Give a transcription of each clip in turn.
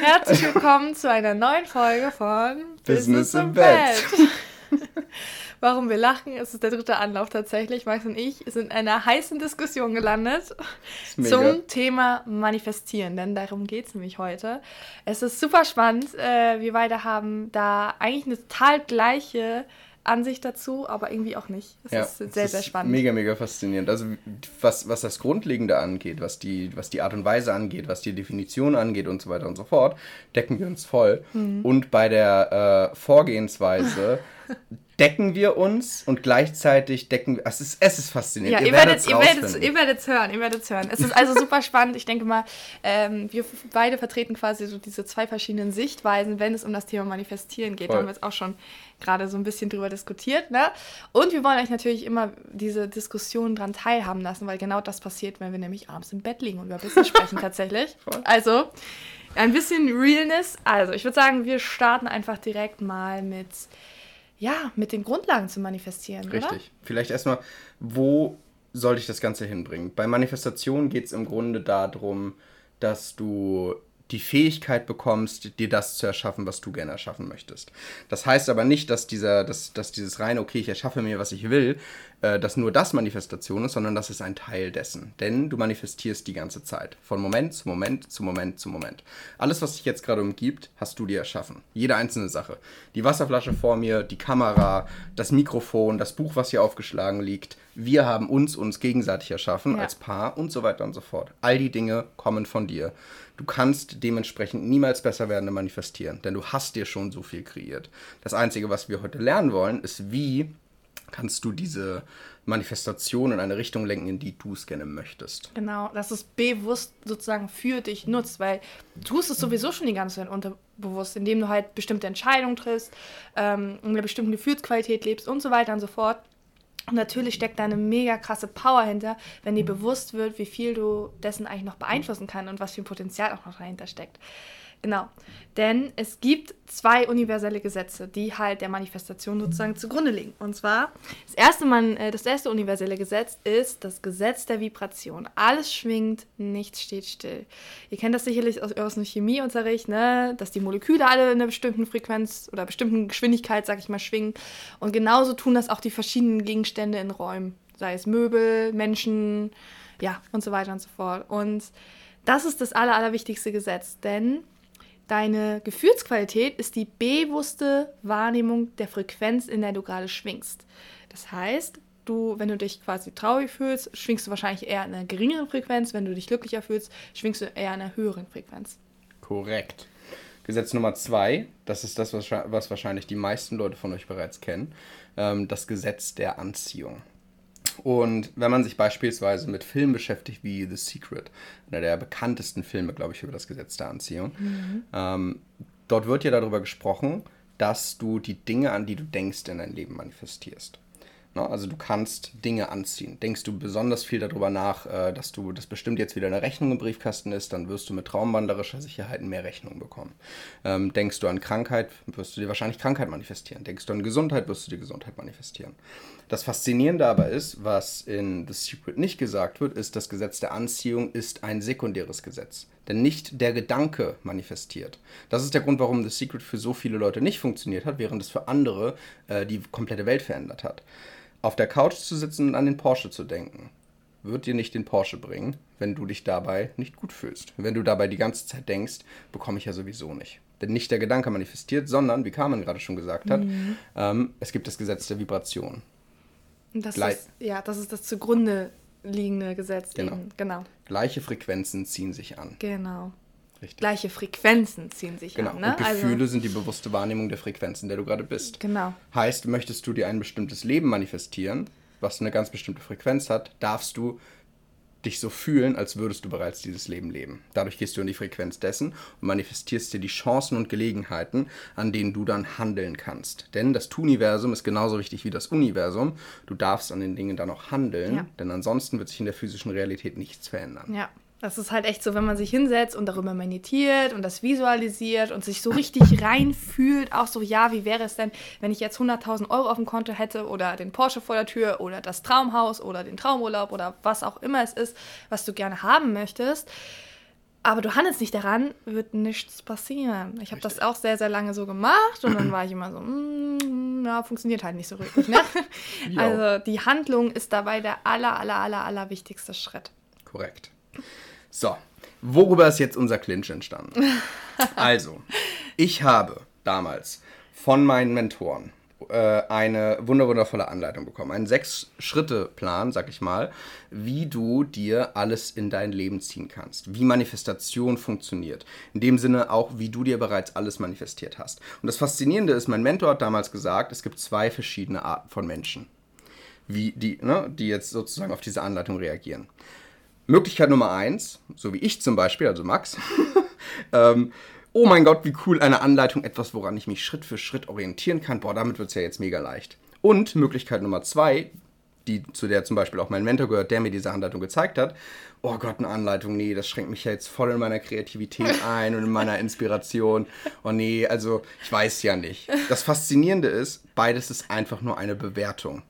Herzlich willkommen zu einer neuen Folge von Business, Business im Bett. Warum wir lachen, es ist der dritte Anlauf tatsächlich. Max und ich sind in einer heißen Diskussion gelandet zum Thema Manifestieren, denn darum geht es nämlich heute. Es ist super spannend. Äh, wir beide haben da eigentlich eine total gleiche Ansicht dazu, aber irgendwie auch nicht. Es ja, ist sehr, sehr spannend. Mega, mega faszinierend. Also was, was das Grundlegende angeht, was die, was die Art und Weise angeht, was die Definition angeht und so weiter und so fort, decken wir uns voll. Mhm. Und bei der äh, Vorgehensweise decken wir uns und gleichzeitig decken wir. Es ist, es ist faszinierend. Ja, ihr, ihr werdet es ihr werdet, ihr werdet hören, ihr werdet hören. Es ist also super spannend. Ich denke mal, ähm, wir beide vertreten quasi so diese zwei verschiedenen Sichtweisen, wenn es um das Thema Manifestieren geht. Voll. Da haben wir jetzt auch schon gerade so ein bisschen drüber diskutiert. Ne? Und wir wollen euch natürlich immer diese Diskussion dran teilhaben lassen, weil genau das passiert, wenn wir nämlich abends im Bett liegen und über Business sprechen tatsächlich. Voll. Also ein bisschen Realness. Also ich würde sagen, wir starten einfach direkt mal mit ja, mit den Grundlagen zu manifestieren. Richtig. Oder? Vielleicht erstmal, wo soll ich das Ganze hinbringen? Bei Manifestation geht es im Grunde darum, dass du die Fähigkeit bekommst, dir das zu erschaffen, was du gerne erschaffen möchtest. Das heißt aber nicht, dass, dieser, dass, dass dieses reine, okay, ich erschaffe mir, was ich will, äh, dass nur das Manifestation ist, sondern das ist ein Teil dessen. Denn du manifestierst die ganze Zeit. Von Moment zu Moment zu Moment zu Moment. Alles, was dich jetzt gerade umgibt, hast du dir erschaffen. Jede einzelne Sache. Die Wasserflasche vor mir, die Kamera, das Mikrofon, das Buch, was hier aufgeschlagen liegt. Wir haben uns uns gegenseitig erschaffen ja. als Paar und so weiter und so fort. All die Dinge kommen von dir. Du kannst dementsprechend niemals besser werden manifestieren, denn du hast dir schon so viel kreiert. Das Einzige, was wir heute lernen wollen, ist, wie kannst du diese Manifestation in eine Richtung lenken, in die du es gerne möchtest. Genau, dass es bewusst sozusagen für dich nutzt, weil du tust es sowieso schon die ganze Zeit unterbewusst, indem du halt bestimmte Entscheidungen triffst, ähm, in einer bestimmten Gefühlsqualität lebst und so weiter und so fort. Und natürlich steckt da eine mega krasse Power hinter, wenn dir bewusst wird, wie viel du dessen eigentlich noch beeinflussen kannst und was für ein Potenzial auch noch dahinter steckt. Genau. Denn es gibt zwei universelle Gesetze, die halt der Manifestation sozusagen zugrunde liegen. Und zwar, das erste, man, äh, das erste universelle Gesetz ist das Gesetz der Vibration. Alles schwingt, nichts steht still. Ihr kennt das sicherlich aus, aus dem Chemieunterricht, ne? dass die Moleküle alle in einer bestimmten Frequenz oder bestimmten Geschwindigkeit, sag ich mal, schwingen. Und genauso tun das auch die verschiedenen Gegenstände in Räumen. Sei es Möbel, Menschen, ja, und so weiter und so fort. Und das ist das aller, allerwichtigste Gesetz, denn Deine Gefühlsqualität ist die bewusste Wahrnehmung der Frequenz, in der du gerade schwingst. Das heißt, du, wenn du dich quasi traurig fühlst, schwingst du wahrscheinlich eher in einer geringeren Frequenz. Wenn du dich glücklicher fühlst, schwingst du eher in einer höheren Frequenz. Korrekt. Gesetz Nummer zwei, das ist das, was wahrscheinlich die meisten Leute von euch bereits kennen, ähm, das Gesetz der Anziehung. Und wenn man sich beispielsweise mit Filmen beschäftigt wie The Secret, einer der bekanntesten Filme, glaube ich, über das Gesetz der Anziehung, mhm. ähm, dort wird ja darüber gesprochen, dass du die Dinge, an die du denkst, in dein Leben manifestierst. Ne? Also du kannst Dinge anziehen. Denkst du besonders viel darüber nach, äh, dass du, das bestimmt jetzt wieder eine Rechnung im Briefkasten ist, dann wirst du mit traumwanderischer Sicherheit mehr Rechnungen bekommen. Ähm, denkst du an Krankheit, wirst du dir wahrscheinlich Krankheit manifestieren. Denkst du an Gesundheit, wirst du dir Gesundheit manifestieren. Das Faszinierende aber ist, was in The Secret nicht gesagt wird, ist, das Gesetz der Anziehung ist ein sekundäres Gesetz. Denn nicht der Gedanke manifestiert. Das ist der Grund, warum The Secret für so viele Leute nicht funktioniert hat, während es für andere äh, die komplette Welt verändert hat auf der Couch zu sitzen und an den Porsche zu denken, wird dir nicht den Porsche bringen, wenn du dich dabei nicht gut fühlst. Wenn du dabei die ganze Zeit denkst, bekomme ich ja sowieso nicht. Denn nicht der Gedanke manifestiert, sondern, wie Carmen gerade schon gesagt hat, mhm. ähm, es gibt das Gesetz der Vibration. Das ist, ja, das ist das zugrunde liegende Gesetz. Genau. Genau. Gleiche Frequenzen ziehen sich an. Genau. Richtig. Gleiche Frequenzen ziehen sich genau. an. Ne? Und Gefühle also, sind die bewusste Wahrnehmung der Frequenz, in der du gerade bist. Genau. Heißt, möchtest du dir ein bestimmtes Leben manifestieren, was eine ganz bestimmte Frequenz hat, darfst du dich so fühlen, als würdest du bereits dieses Leben leben. Dadurch gehst du in die Frequenz dessen und manifestierst dir die Chancen und Gelegenheiten, an denen du dann handeln kannst. Denn das Tu-Universum ist genauso wichtig wie das Universum. Du darfst an den Dingen dann auch handeln, ja. denn ansonsten wird sich in der physischen Realität nichts verändern. Ja, das ist halt echt so, wenn man sich hinsetzt und darüber meditiert und das visualisiert und sich so richtig reinfühlt, auch so, ja, wie wäre es denn, wenn ich jetzt 100.000 Euro auf dem Konto hätte oder den Porsche vor der Tür oder das Traumhaus oder den Traumurlaub oder was auch immer es ist, was du gerne haben möchtest. aber du handelst nicht daran, wird nichts passieren. Ich habe das auch sehr, sehr lange so gemacht und dann war ich immer so, mm, na, funktioniert halt nicht so richtig. Ne? also die Handlung ist dabei der aller, aller, aller, aller wichtigste Schritt. Korrekt. So, worüber ist jetzt unser Clinch entstanden? also, ich habe damals von meinen Mentoren äh, eine wunderwundervolle Anleitung bekommen. Einen Sechs-Schritte-Plan, sag ich mal, wie du dir alles in dein Leben ziehen kannst. Wie Manifestation funktioniert. In dem Sinne auch, wie du dir bereits alles manifestiert hast. Und das Faszinierende ist, mein Mentor hat damals gesagt, es gibt zwei verschiedene Arten von Menschen, wie die, ne, die jetzt sozusagen auf diese Anleitung reagieren. Möglichkeit Nummer eins, so wie ich zum Beispiel, also Max, ähm, oh mein Gott, wie cool, eine Anleitung, etwas, woran ich mich Schritt für Schritt orientieren kann. Boah, damit wird es ja jetzt mega leicht. Und Möglichkeit Nummer zwei, die, zu der zum Beispiel auch mein Mentor gehört, der mir diese Anleitung gezeigt hat. Oh Gott, eine Anleitung, nee, das schränkt mich ja jetzt voll in meiner Kreativität ein und in meiner Inspiration. Oh nee, also ich weiß ja nicht. Das Faszinierende ist, beides ist einfach nur eine Bewertung.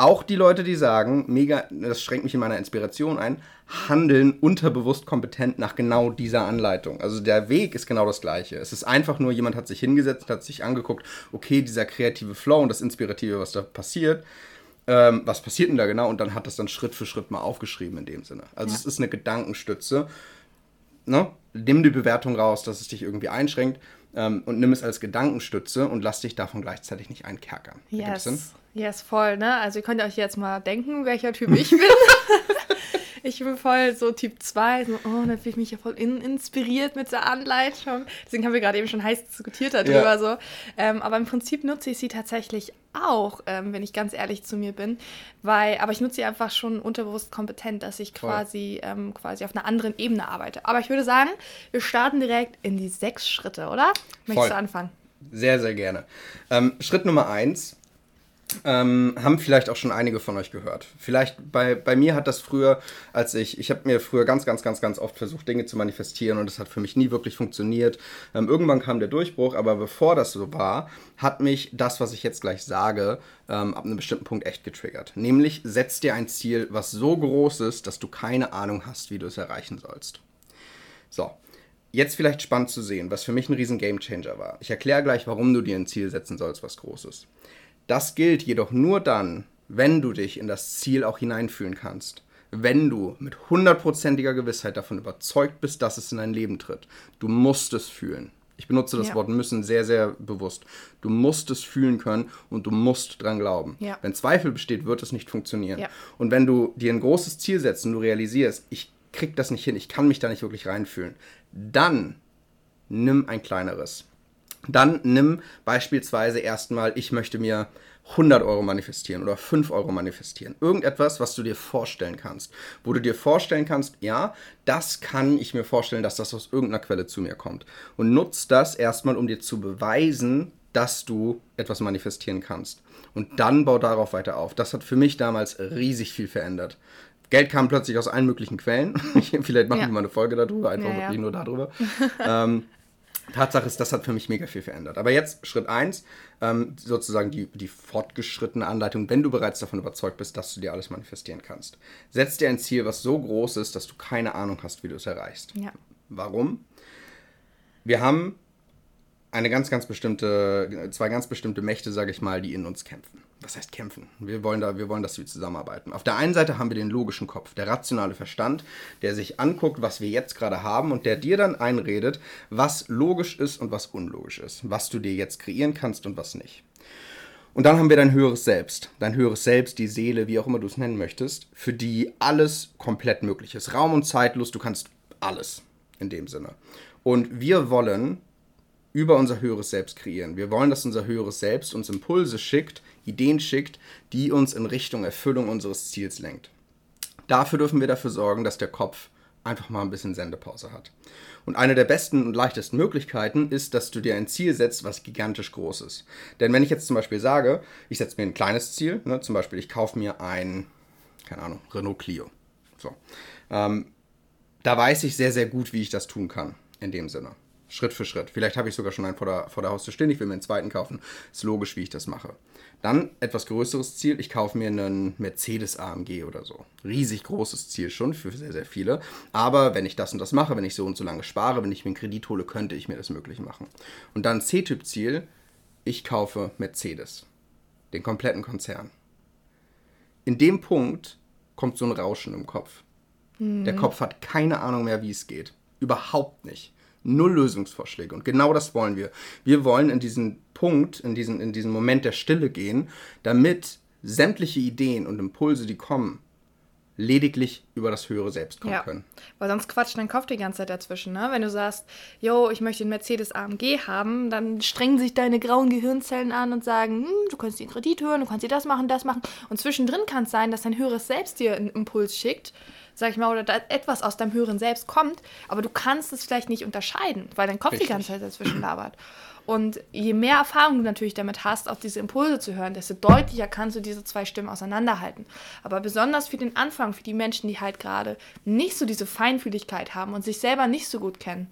Auch die Leute, die sagen, mega, das schränkt mich in meiner Inspiration ein, handeln unterbewusst kompetent nach genau dieser Anleitung. Also der Weg ist genau das gleiche. Es ist einfach nur, jemand hat sich hingesetzt, hat sich angeguckt, okay, dieser kreative Flow und das Inspirative, was da passiert, ähm, was passiert denn da genau? Und dann hat das dann Schritt für Schritt mal aufgeschrieben in dem Sinne. Also ja. es ist eine Gedankenstütze. Ne? Nimm die Bewertung raus, dass es dich irgendwie einschränkt ähm, und nimm es als Gedankenstütze und lass dich davon gleichzeitig nicht einkerkern. Yes. Yes, voll, ne? Also ihr könnt euch jetzt mal denken, welcher Typ ich bin. ich bin voll so Typ 2, so, oh, dann fühle ich mich ja voll in inspiriert mit der Anleitung. Deswegen haben wir gerade eben schon heiß diskutiert darüber. Ja. So. Ähm, aber im Prinzip nutze ich sie tatsächlich auch, ähm, wenn ich ganz ehrlich zu mir bin. Weil, aber ich nutze sie einfach schon unterbewusst kompetent, dass ich quasi, ähm, quasi auf einer anderen Ebene arbeite. Aber ich würde sagen, wir starten direkt in die sechs Schritte, oder? Möchtest voll. du anfangen? Sehr, sehr gerne. Ähm, Schritt Nummer eins ähm, haben vielleicht auch schon einige von euch gehört. Vielleicht bei, bei mir hat das früher, als ich, ich habe mir früher ganz, ganz, ganz, ganz oft versucht, Dinge zu manifestieren und es hat für mich nie wirklich funktioniert. Ähm, irgendwann kam der Durchbruch, aber bevor das so war, hat mich das, was ich jetzt gleich sage, ähm, ab einem bestimmten Punkt echt getriggert. Nämlich setz dir ein Ziel, was so groß ist, dass du keine Ahnung hast, wie du es erreichen sollst. So, jetzt vielleicht spannend zu sehen, was für mich ein riesen Gamechanger war. Ich erkläre gleich, warum du dir ein Ziel setzen sollst, was groß ist. Das gilt jedoch nur dann, wenn du dich in das Ziel auch hineinfühlen kannst. Wenn du mit hundertprozentiger Gewissheit davon überzeugt bist, dass es in dein Leben tritt. Du musst es fühlen. Ich benutze das ja. Wort müssen sehr, sehr bewusst. Du musst es fühlen können und du musst dran glauben. Ja. Wenn Zweifel besteht, wird es nicht funktionieren. Ja. Und wenn du dir ein großes Ziel setzt und du realisierst, ich krieg das nicht hin, ich kann mich da nicht wirklich reinfühlen, dann nimm ein kleineres. Dann nimm beispielsweise erstmal, ich möchte mir 100 Euro manifestieren oder 5 Euro manifestieren. Irgendetwas, was du dir vorstellen kannst. Wo du dir vorstellen kannst, ja, das kann ich mir vorstellen, dass das aus irgendeiner Quelle zu mir kommt. Und nutzt das erstmal, um dir zu beweisen, dass du etwas manifestieren kannst. Und dann bau darauf weiter auf. Das hat für mich damals riesig viel verändert. Geld kam plötzlich aus allen möglichen Quellen. Vielleicht machen ja. wir mal eine Folge darüber, einfach ja, wirklich ja. nur darüber. ähm, Tatsache ist, das hat für mich mega viel verändert. Aber jetzt Schritt 1, ähm, sozusagen die, die fortgeschrittene Anleitung, wenn du bereits davon überzeugt bist, dass du dir alles manifestieren kannst. Setz dir ein Ziel, was so groß ist, dass du keine Ahnung hast, wie du es erreichst. Ja. Warum? Wir haben eine ganz, ganz bestimmte, zwei ganz bestimmte Mächte, sage ich mal, die in uns kämpfen. Was heißt kämpfen? Wir wollen, da, wir wollen, dass wir zusammenarbeiten. Auf der einen Seite haben wir den logischen Kopf, der rationale Verstand, der sich anguckt, was wir jetzt gerade haben und der dir dann einredet, was logisch ist und was unlogisch ist, was du dir jetzt kreieren kannst und was nicht. Und dann haben wir dein höheres Selbst, dein höheres Selbst, die Seele, wie auch immer du es nennen möchtest, für die alles komplett möglich ist. Raum und zeitlos, du kannst alles in dem Sinne. Und wir wollen über unser höheres Selbst kreieren. Wir wollen, dass unser höheres Selbst uns Impulse schickt, Ideen schickt, die uns in Richtung Erfüllung unseres Ziels lenkt. Dafür dürfen wir dafür sorgen, dass der Kopf einfach mal ein bisschen Sendepause hat. Und eine der besten und leichtesten Möglichkeiten ist, dass du dir ein Ziel setzt, was gigantisch groß ist. Denn wenn ich jetzt zum Beispiel sage, ich setze mir ein kleines Ziel, ne, zum Beispiel ich kaufe mir ein, keine Ahnung, Renault Clio. So. Ähm, da weiß ich sehr, sehr gut, wie ich das tun kann, in dem Sinne. Schritt für Schritt. Vielleicht habe ich sogar schon einen vor der, vor der Haustür stehen, ich will mir einen zweiten kaufen. Ist logisch, wie ich das mache. Dann etwas größeres Ziel, ich kaufe mir einen Mercedes AMG oder so. Riesig großes Ziel schon für sehr, sehr viele. Aber wenn ich das und das mache, wenn ich so und so lange spare, wenn ich mir einen Kredit hole, könnte ich mir das möglich machen. Und dann C-Typ-Ziel, ich kaufe Mercedes. Den kompletten Konzern. In dem Punkt kommt so ein Rauschen im Kopf. Mhm. Der Kopf hat keine Ahnung mehr, wie es geht. Überhaupt nicht. Null Lösungsvorschläge. Und genau das wollen wir. Wir wollen in diesen Punkt, in diesen, in diesen Moment der Stille gehen, damit sämtliche Ideen und Impulse, die kommen, lediglich über das höhere Selbst kommen ja. können. Weil sonst quatscht dein Kopf die ganze Zeit dazwischen. Ne? Wenn du sagst, yo, ich möchte den Mercedes AMG haben, dann strengen sich deine grauen Gehirnzellen an und sagen, hm, du kannst den Kredit hören, du kannst dir das machen, das machen. Und zwischendrin kann es sein, dass dein höheres Selbst dir einen Impuls schickt, sag ich mal, oder etwas aus deinem höheren Selbst kommt, aber du kannst es vielleicht nicht unterscheiden, weil dein Kopf Richtig. die ganze Zeit dazwischen labert. Und je mehr Erfahrung du natürlich damit hast, auch diese Impulse zu hören, desto deutlicher kannst du diese zwei Stimmen auseinanderhalten. Aber besonders für den Anfang, für die Menschen, die halt gerade nicht so diese Feinfühligkeit haben und sich selber nicht so gut kennen,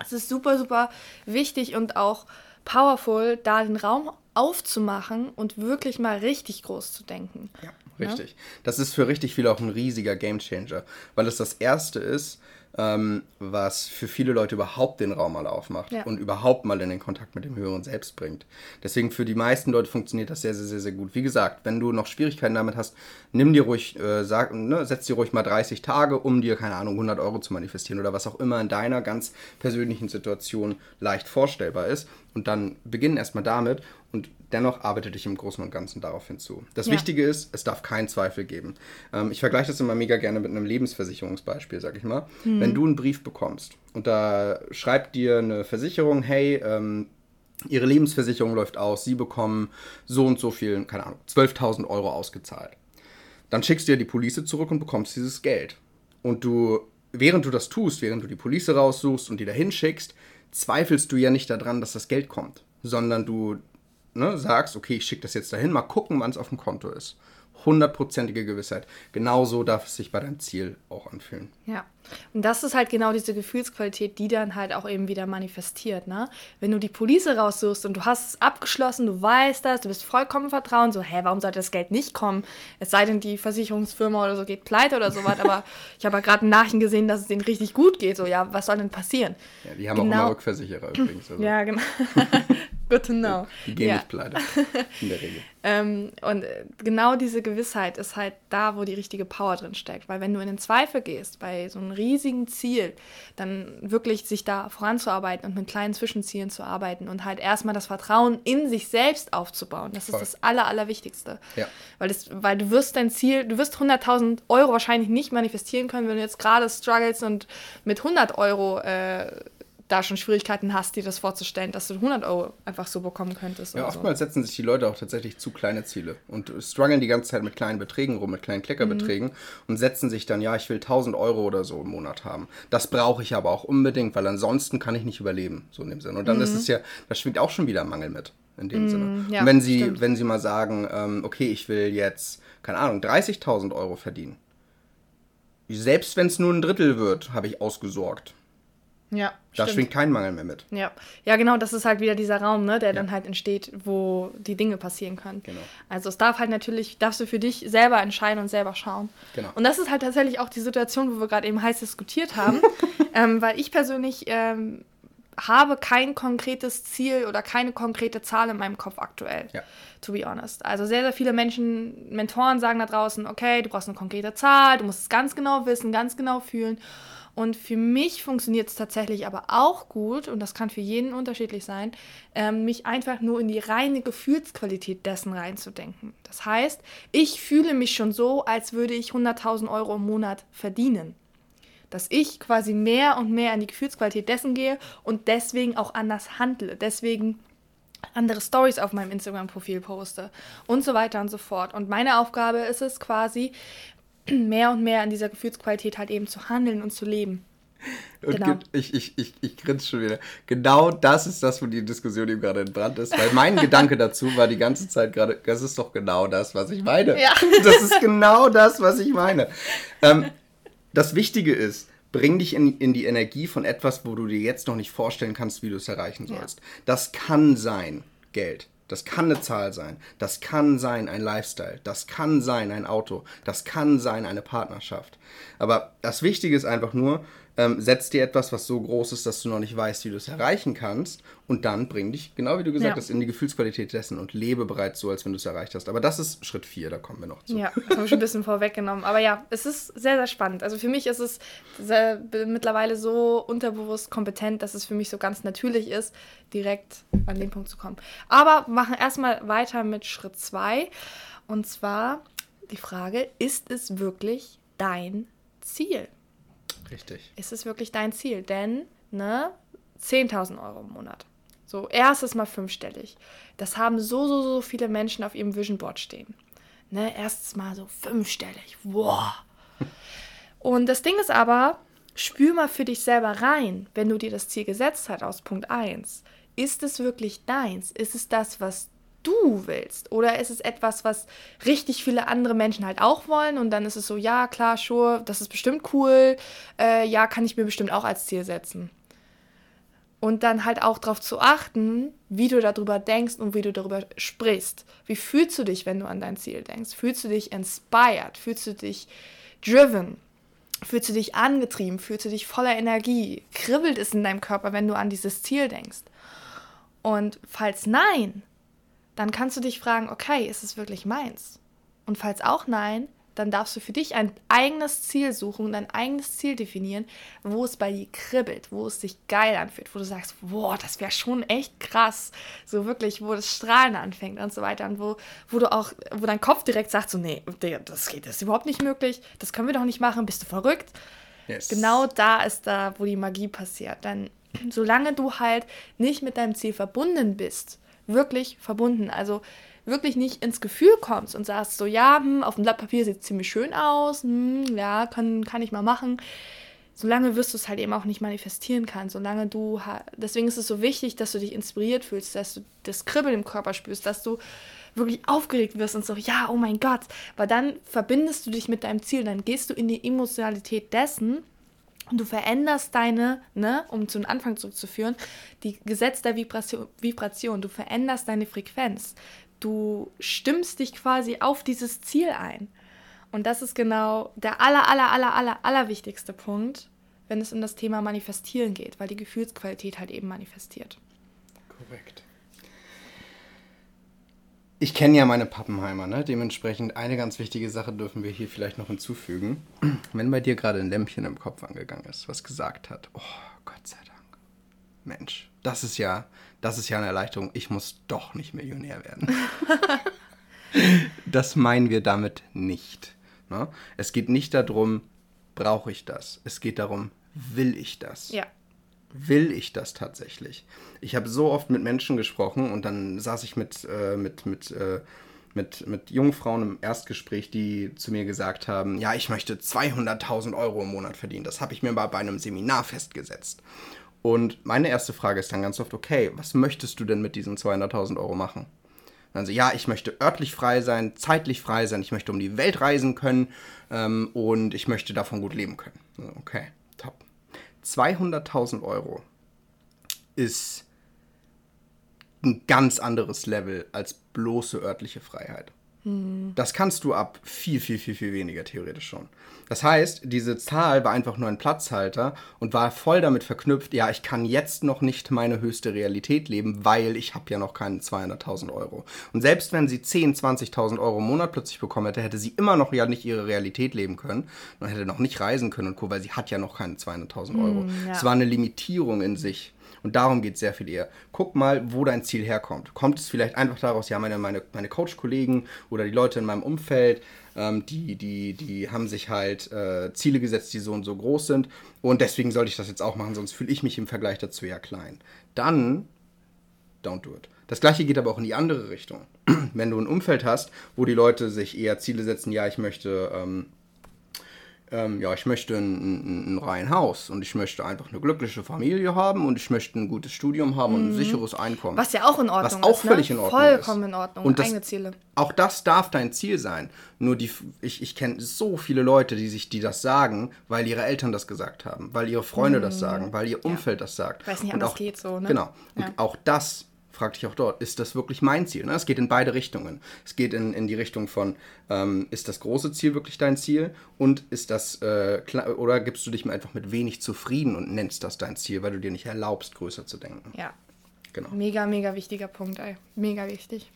es ist super, super wichtig und auch powerful, da den Raum aufzumachen und wirklich mal richtig groß zu denken. Ja, richtig. Ja? Das ist für richtig viele auch ein riesiger Gamechanger, weil es das erste ist, ähm, was für viele Leute überhaupt den Raum mal aufmacht ja. und überhaupt mal in den Kontakt mit dem höheren Selbst bringt. Deswegen für die meisten Leute funktioniert das sehr, sehr, sehr, sehr gut. Wie gesagt, wenn du noch Schwierigkeiten damit hast, nimm dir ruhig, äh, sag, ne, setz dir ruhig mal 30 Tage, um dir, keine Ahnung, 100 Euro zu manifestieren oder was auch immer in deiner ganz persönlichen Situation leicht vorstellbar ist. Und dann beginn erstmal damit und dennoch arbeite dich im Großen und Ganzen darauf hinzu. Das ja. Wichtige ist, es darf keinen Zweifel geben. Ähm, ich vergleiche das immer mega gerne mit einem Lebensversicherungsbeispiel, sag ich mal. Mhm. Wenn du einen Brief bekommst und da schreibt dir eine Versicherung, hey, ähm, Ihre Lebensversicherung läuft aus, Sie bekommen so und so viel, keine Ahnung, 12.000 Euro ausgezahlt. Dann schickst du dir die Police zurück und bekommst dieses Geld. Und du, während du das tust, während du die Police raussuchst und die dahin schickst, zweifelst du ja nicht daran, dass das Geld kommt, sondern du ne, sagst, okay, ich schicke das jetzt dahin, mal gucken, wann es auf dem Konto ist. Hundertprozentige Gewissheit. Genauso darf es sich bei deinem Ziel auch anfühlen. Ja. Und das ist halt genau diese Gefühlsqualität, die dann halt auch eben wieder manifestiert. Ne? Wenn du die Police raussuchst und du hast es abgeschlossen, du weißt das, du bist vollkommen vertrauen, so, hä, warum sollte das Geld nicht kommen? Es sei denn, die Versicherungsfirma oder so geht pleite oder sowas. aber ich habe ja gerade ein Nachrichten gesehen, dass es denen richtig gut geht. So, ja, was soll denn passieren? Ja, die haben genau. auch immer Rückversicherer übrigens. Also. Ja, genau. Know. Die gehen ja. nicht pleite, in der Regel. ähm, und äh, genau diese Gewissheit ist halt da, wo die richtige Power drin steckt. Weil wenn du in den Zweifel gehst, bei so einem riesigen Ziel, dann wirklich sich da voranzuarbeiten und mit kleinen Zwischenzielen zu arbeiten und halt erstmal das Vertrauen in sich selbst aufzubauen. Das Voll. ist das Aller, Allerwichtigste. Ja. Weil, das, weil du wirst dein Ziel, du wirst 100.000 Euro wahrscheinlich nicht manifestieren können, wenn du jetzt gerade struggles und mit 100 Euro äh, da schon Schwierigkeiten hast, dir das vorzustellen, dass du 100 Euro einfach so bekommen könntest. Ja, oftmals so. setzen sich die Leute auch tatsächlich zu kleine Ziele und strugglen die ganze Zeit mit kleinen Beträgen rum, mit kleinen Kleckerbeträgen mhm. und setzen sich dann, ja, ich will 1000 Euro oder so im Monat haben. Das brauche ich aber auch unbedingt, weil ansonsten kann ich nicht überleben, so in dem Sinne. Und dann mhm. ist es ja, da schwingt auch schon wieder Mangel mit, in dem mhm, Sinne. Ja, und wenn sie, wenn sie mal sagen, ähm, okay, ich will jetzt, keine Ahnung, 30.000 Euro verdienen. Selbst wenn es nur ein Drittel wird, habe ich ausgesorgt. Ja. Da schwingt kein Mangel mehr mit. Ja. ja, genau, das ist halt wieder dieser Raum, ne, der ja. dann halt entsteht, wo die Dinge passieren können. Genau. Also es darf halt natürlich, darfst du für dich selber entscheiden und selber schauen. Genau. Und das ist halt tatsächlich auch die Situation, wo wir gerade eben heiß diskutiert haben, ähm, weil ich persönlich ähm, habe kein konkretes Ziel oder keine konkrete Zahl in meinem Kopf aktuell. Ja. To be honest. Also sehr, sehr viele Menschen, Mentoren sagen da draußen, okay, du brauchst eine konkrete Zahl, du musst es ganz genau wissen, ganz genau fühlen. Und für mich funktioniert es tatsächlich aber auch gut, und das kann für jeden unterschiedlich sein, ähm, mich einfach nur in die reine Gefühlsqualität dessen reinzudenken. Das heißt, ich fühle mich schon so, als würde ich 100.000 Euro im Monat verdienen. Dass ich quasi mehr und mehr in die Gefühlsqualität dessen gehe und deswegen auch anders handle. Deswegen andere Stories auf meinem Instagram-Profil poste und so weiter und so fort. Und meine Aufgabe ist es quasi, mehr und mehr an dieser Gefühlsqualität halt eben zu handeln und zu leben. Und genau. ich, ich, ich, ich grinse schon wieder. Genau das ist das, wo die Diskussion eben gerade entbrannt ist. Weil mein Gedanke dazu war die ganze Zeit gerade, das ist doch genau das, was ich meine. Ja. Das ist genau das, was ich meine. Ähm, das Wichtige ist, bring dich in, in die Energie von etwas, wo du dir jetzt noch nicht vorstellen kannst, wie du es erreichen sollst. Ja. Das kann sein Geld. Das kann eine Zahl sein. Das kann sein ein Lifestyle. Das kann sein ein Auto. Das kann sein eine Partnerschaft. Aber das Wichtige ist einfach nur, ähm, setz dir etwas, was so groß ist, dass du noch nicht weißt, wie du es erreichen kannst. Und dann bring dich, genau wie du gesagt ja. hast, in die Gefühlsqualität dessen und lebe bereits so, als wenn du es erreicht hast. Aber das ist Schritt 4, da kommen wir noch zu. Ja, das habe ich schon ein bisschen vorweggenommen. Aber ja, es ist sehr, sehr spannend. Also für mich ist es sehr, mittlerweile so unterbewusst kompetent, dass es für mich so ganz natürlich ist, direkt an den Punkt zu kommen. Aber machen erstmal weiter mit Schritt 2. Und zwar die Frage, ist es wirklich dein Ziel? Richtig. Ist es wirklich dein Ziel? Denn, ne, 10.000 Euro im Monat. So, erstes Mal fünfstellig. Das haben so, so, so viele Menschen auf ihrem Vision Board stehen. Ne, erstes Mal so fünfstellig. Wow. Und das Ding ist aber, spür mal für dich selber rein, wenn du dir das Ziel gesetzt hast aus Punkt 1. Ist es wirklich deins? Ist es das, was du willst? Oder ist es etwas, was richtig viele andere Menschen halt auch wollen und dann ist es so, ja, klar, sure, das ist bestimmt cool, äh, ja, kann ich mir bestimmt auch als Ziel setzen. Und dann halt auch darauf zu achten, wie du darüber denkst und wie du darüber sprichst. Wie fühlst du dich, wenn du an dein Ziel denkst? Fühlst du dich inspired? Fühlst du dich driven? Fühlst du dich angetrieben? Fühlst du dich voller Energie? Kribbelt es in deinem Körper, wenn du an dieses Ziel denkst? Und falls nein, dann kannst du dich fragen, okay, ist es wirklich meins? Und falls auch nein, dann darfst du für dich ein eigenes Ziel suchen und ein eigenes Ziel definieren, wo es bei dir kribbelt, wo es sich geil anfühlt, wo du sagst, boah, das wäre schon echt krass. So wirklich, wo das Strahlen anfängt und so weiter. Und wo, wo du auch, wo dein Kopf direkt sagt, so, nee, das geht, das ist überhaupt nicht möglich, das können wir doch nicht machen, bist du verrückt? Yes. Genau da ist da, wo die Magie passiert. Denn solange du halt nicht mit deinem Ziel verbunden bist, wirklich verbunden. Also wirklich nicht ins Gefühl kommst und sagst so, ja, hm, auf dem Blatt Papier sieht es ziemlich schön aus, hm, ja, kann, kann ich mal machen. Solange wirst du es halt eben auch nicht manifestieren können, solange du, deswegen ist es so wichtig, dass du dich inspiriert fühlst, dass du das Kribbeln im Körper spürst, dass du wirklich aufgeregt wirst und so, ja, oh mein Gott, weil dann verbindest du dich mit deinem Ziel, dann gehst du in die Emotionalität dessen du veränderst deine, ne, um zum Anfang zurückzuführen, die Gesetz der Vibration, Vibration, du veränderst deine Frequenz. Du stimmst dich quasi auf dieses Ziel ein. Und das ist genau der aller, aller, aller, aller, aller wichtigste Punkt, wenn es um das Thema Manifestieren geht, weil die Gefühlsqualität halt eben manifestiert. Korrekt. Ich kenne ja meine Pappenheimer, ne? Dementsprechend eine ganz wichtige Sache dürfen wir hier vielleicht noch hinzufügen. Wenn bei dir gerade ein Lämpchen im Kopf angegangen ist, was gesagt hat, oh, Gott sei Dank. Mensch, das ist ja, das ist ja eine Erleichterung. Ich muss doch nicht Millionär werden. das meinen wir damit nicht. Ne? Es geht nicht darum, brauche ich das. Es geht darum, will ich das. Ja will ich das tatsächlich? Ich habe so oft mit Menschen gesprochen und dann saß ich mit, äh, mit, mit, äh, mit, mit jungen Frauen im Erstgespräch, die zu mir gesagt haben, ja, ich möchte 200.000 Euro im Monat verdienen. Das habe ich mir mal bei einem Seminar festgesetzt. Und meine erste Frage ist dann ganz oft, okay, was möchtest du denn mit diesen 200.000 Euro machen? Also ja, ich möchte örtlich frei sein, zeitlich frei sein, ich möchte um die Welt reisen können ähm, und ich möchte davon gut leben können. Okay, 200.000 Euro ist ein ganz anderes Level als bloße örtliche Freiheit. Hm. Das kannst du ab viel, viel, viel, viel weniger theoretisch schon. Das heißt, diese Zahl war einfach nur ein Platzhalter und war voll damit verknüpft, ja, ich kann jetzt noch nicht meine höchste Realität leben, weil ich habe ja noch keine 200.000 Euro. Und selbst wenn sie 10.000, 20.000 Euro im Monat plötzlich bekommen hätte, hätte sie immer noch ja nicht ihre Realität leben können und hätte noch nicht reisen können und Co., weil sie hat ja noch keine 200.000 Euro. Ja. Es war eine Limitierung in sich. Und darum geht es sehr viel eher. Guck mal, wo dein Ziel herkommt. Kommt es vielleicht einfach daraus, ja, meine, meine, meine Coach-Kollegen oder die Leute in meinem Umfeld, ähm, die, die, die haben sich halt äh, Ziele gesetzt, die so und so groß sind. Und deswegen sollte ich das jetzt auch machen, sonst fühle ich mich im Vergleich dazu ja klein. Dann, don't do it. Das gleiche geht aber auch in die andere Richtung. Wenn du ein Umfeld hast, wo die Leute sich eher Ziele setzen, ja, ich möchte. Ähm, ähm, ja, ich möchte ein, ein, ein rein Haus und ich möchte einfach eine glückliche Familie haben und ich möchte ein gutes Studium haben und ein sicheres Einkommen. Mhm. Was ja auch in Ordnung Was auch ist. völlig ne? in Ordnung Vollkommen ist. in Ordnung. Und das- eigene Ziele. Auch das darf dein Ziel sein. Nur die, ich, ich kenne so viele Leute, die sich, die das sagen, weil ihre Eltern das gesagt haben, weil ihre Freunde das sagen, weil ihr Umfeld das sagt. Mhm. Weiß nicht, Und anders auch, geht so, ne? Genau. Und Ja. auch das fragte ich auch dort, ist das wirklich mein Ziel? Ne? Es geht in beide Richtungen. Es geht in, in die Richtung von, ähm, ist das große Ziel wirklich dein Ziel? Und ist das, äh, oder gibst du dich einfach mit wenig zufrieden und nennst das dein Ziel, weil du dir nicht erlaubst, größer zu denken? Ja. Genau. Mega, mega wichtiger Punkt, ey. Mega wichtig.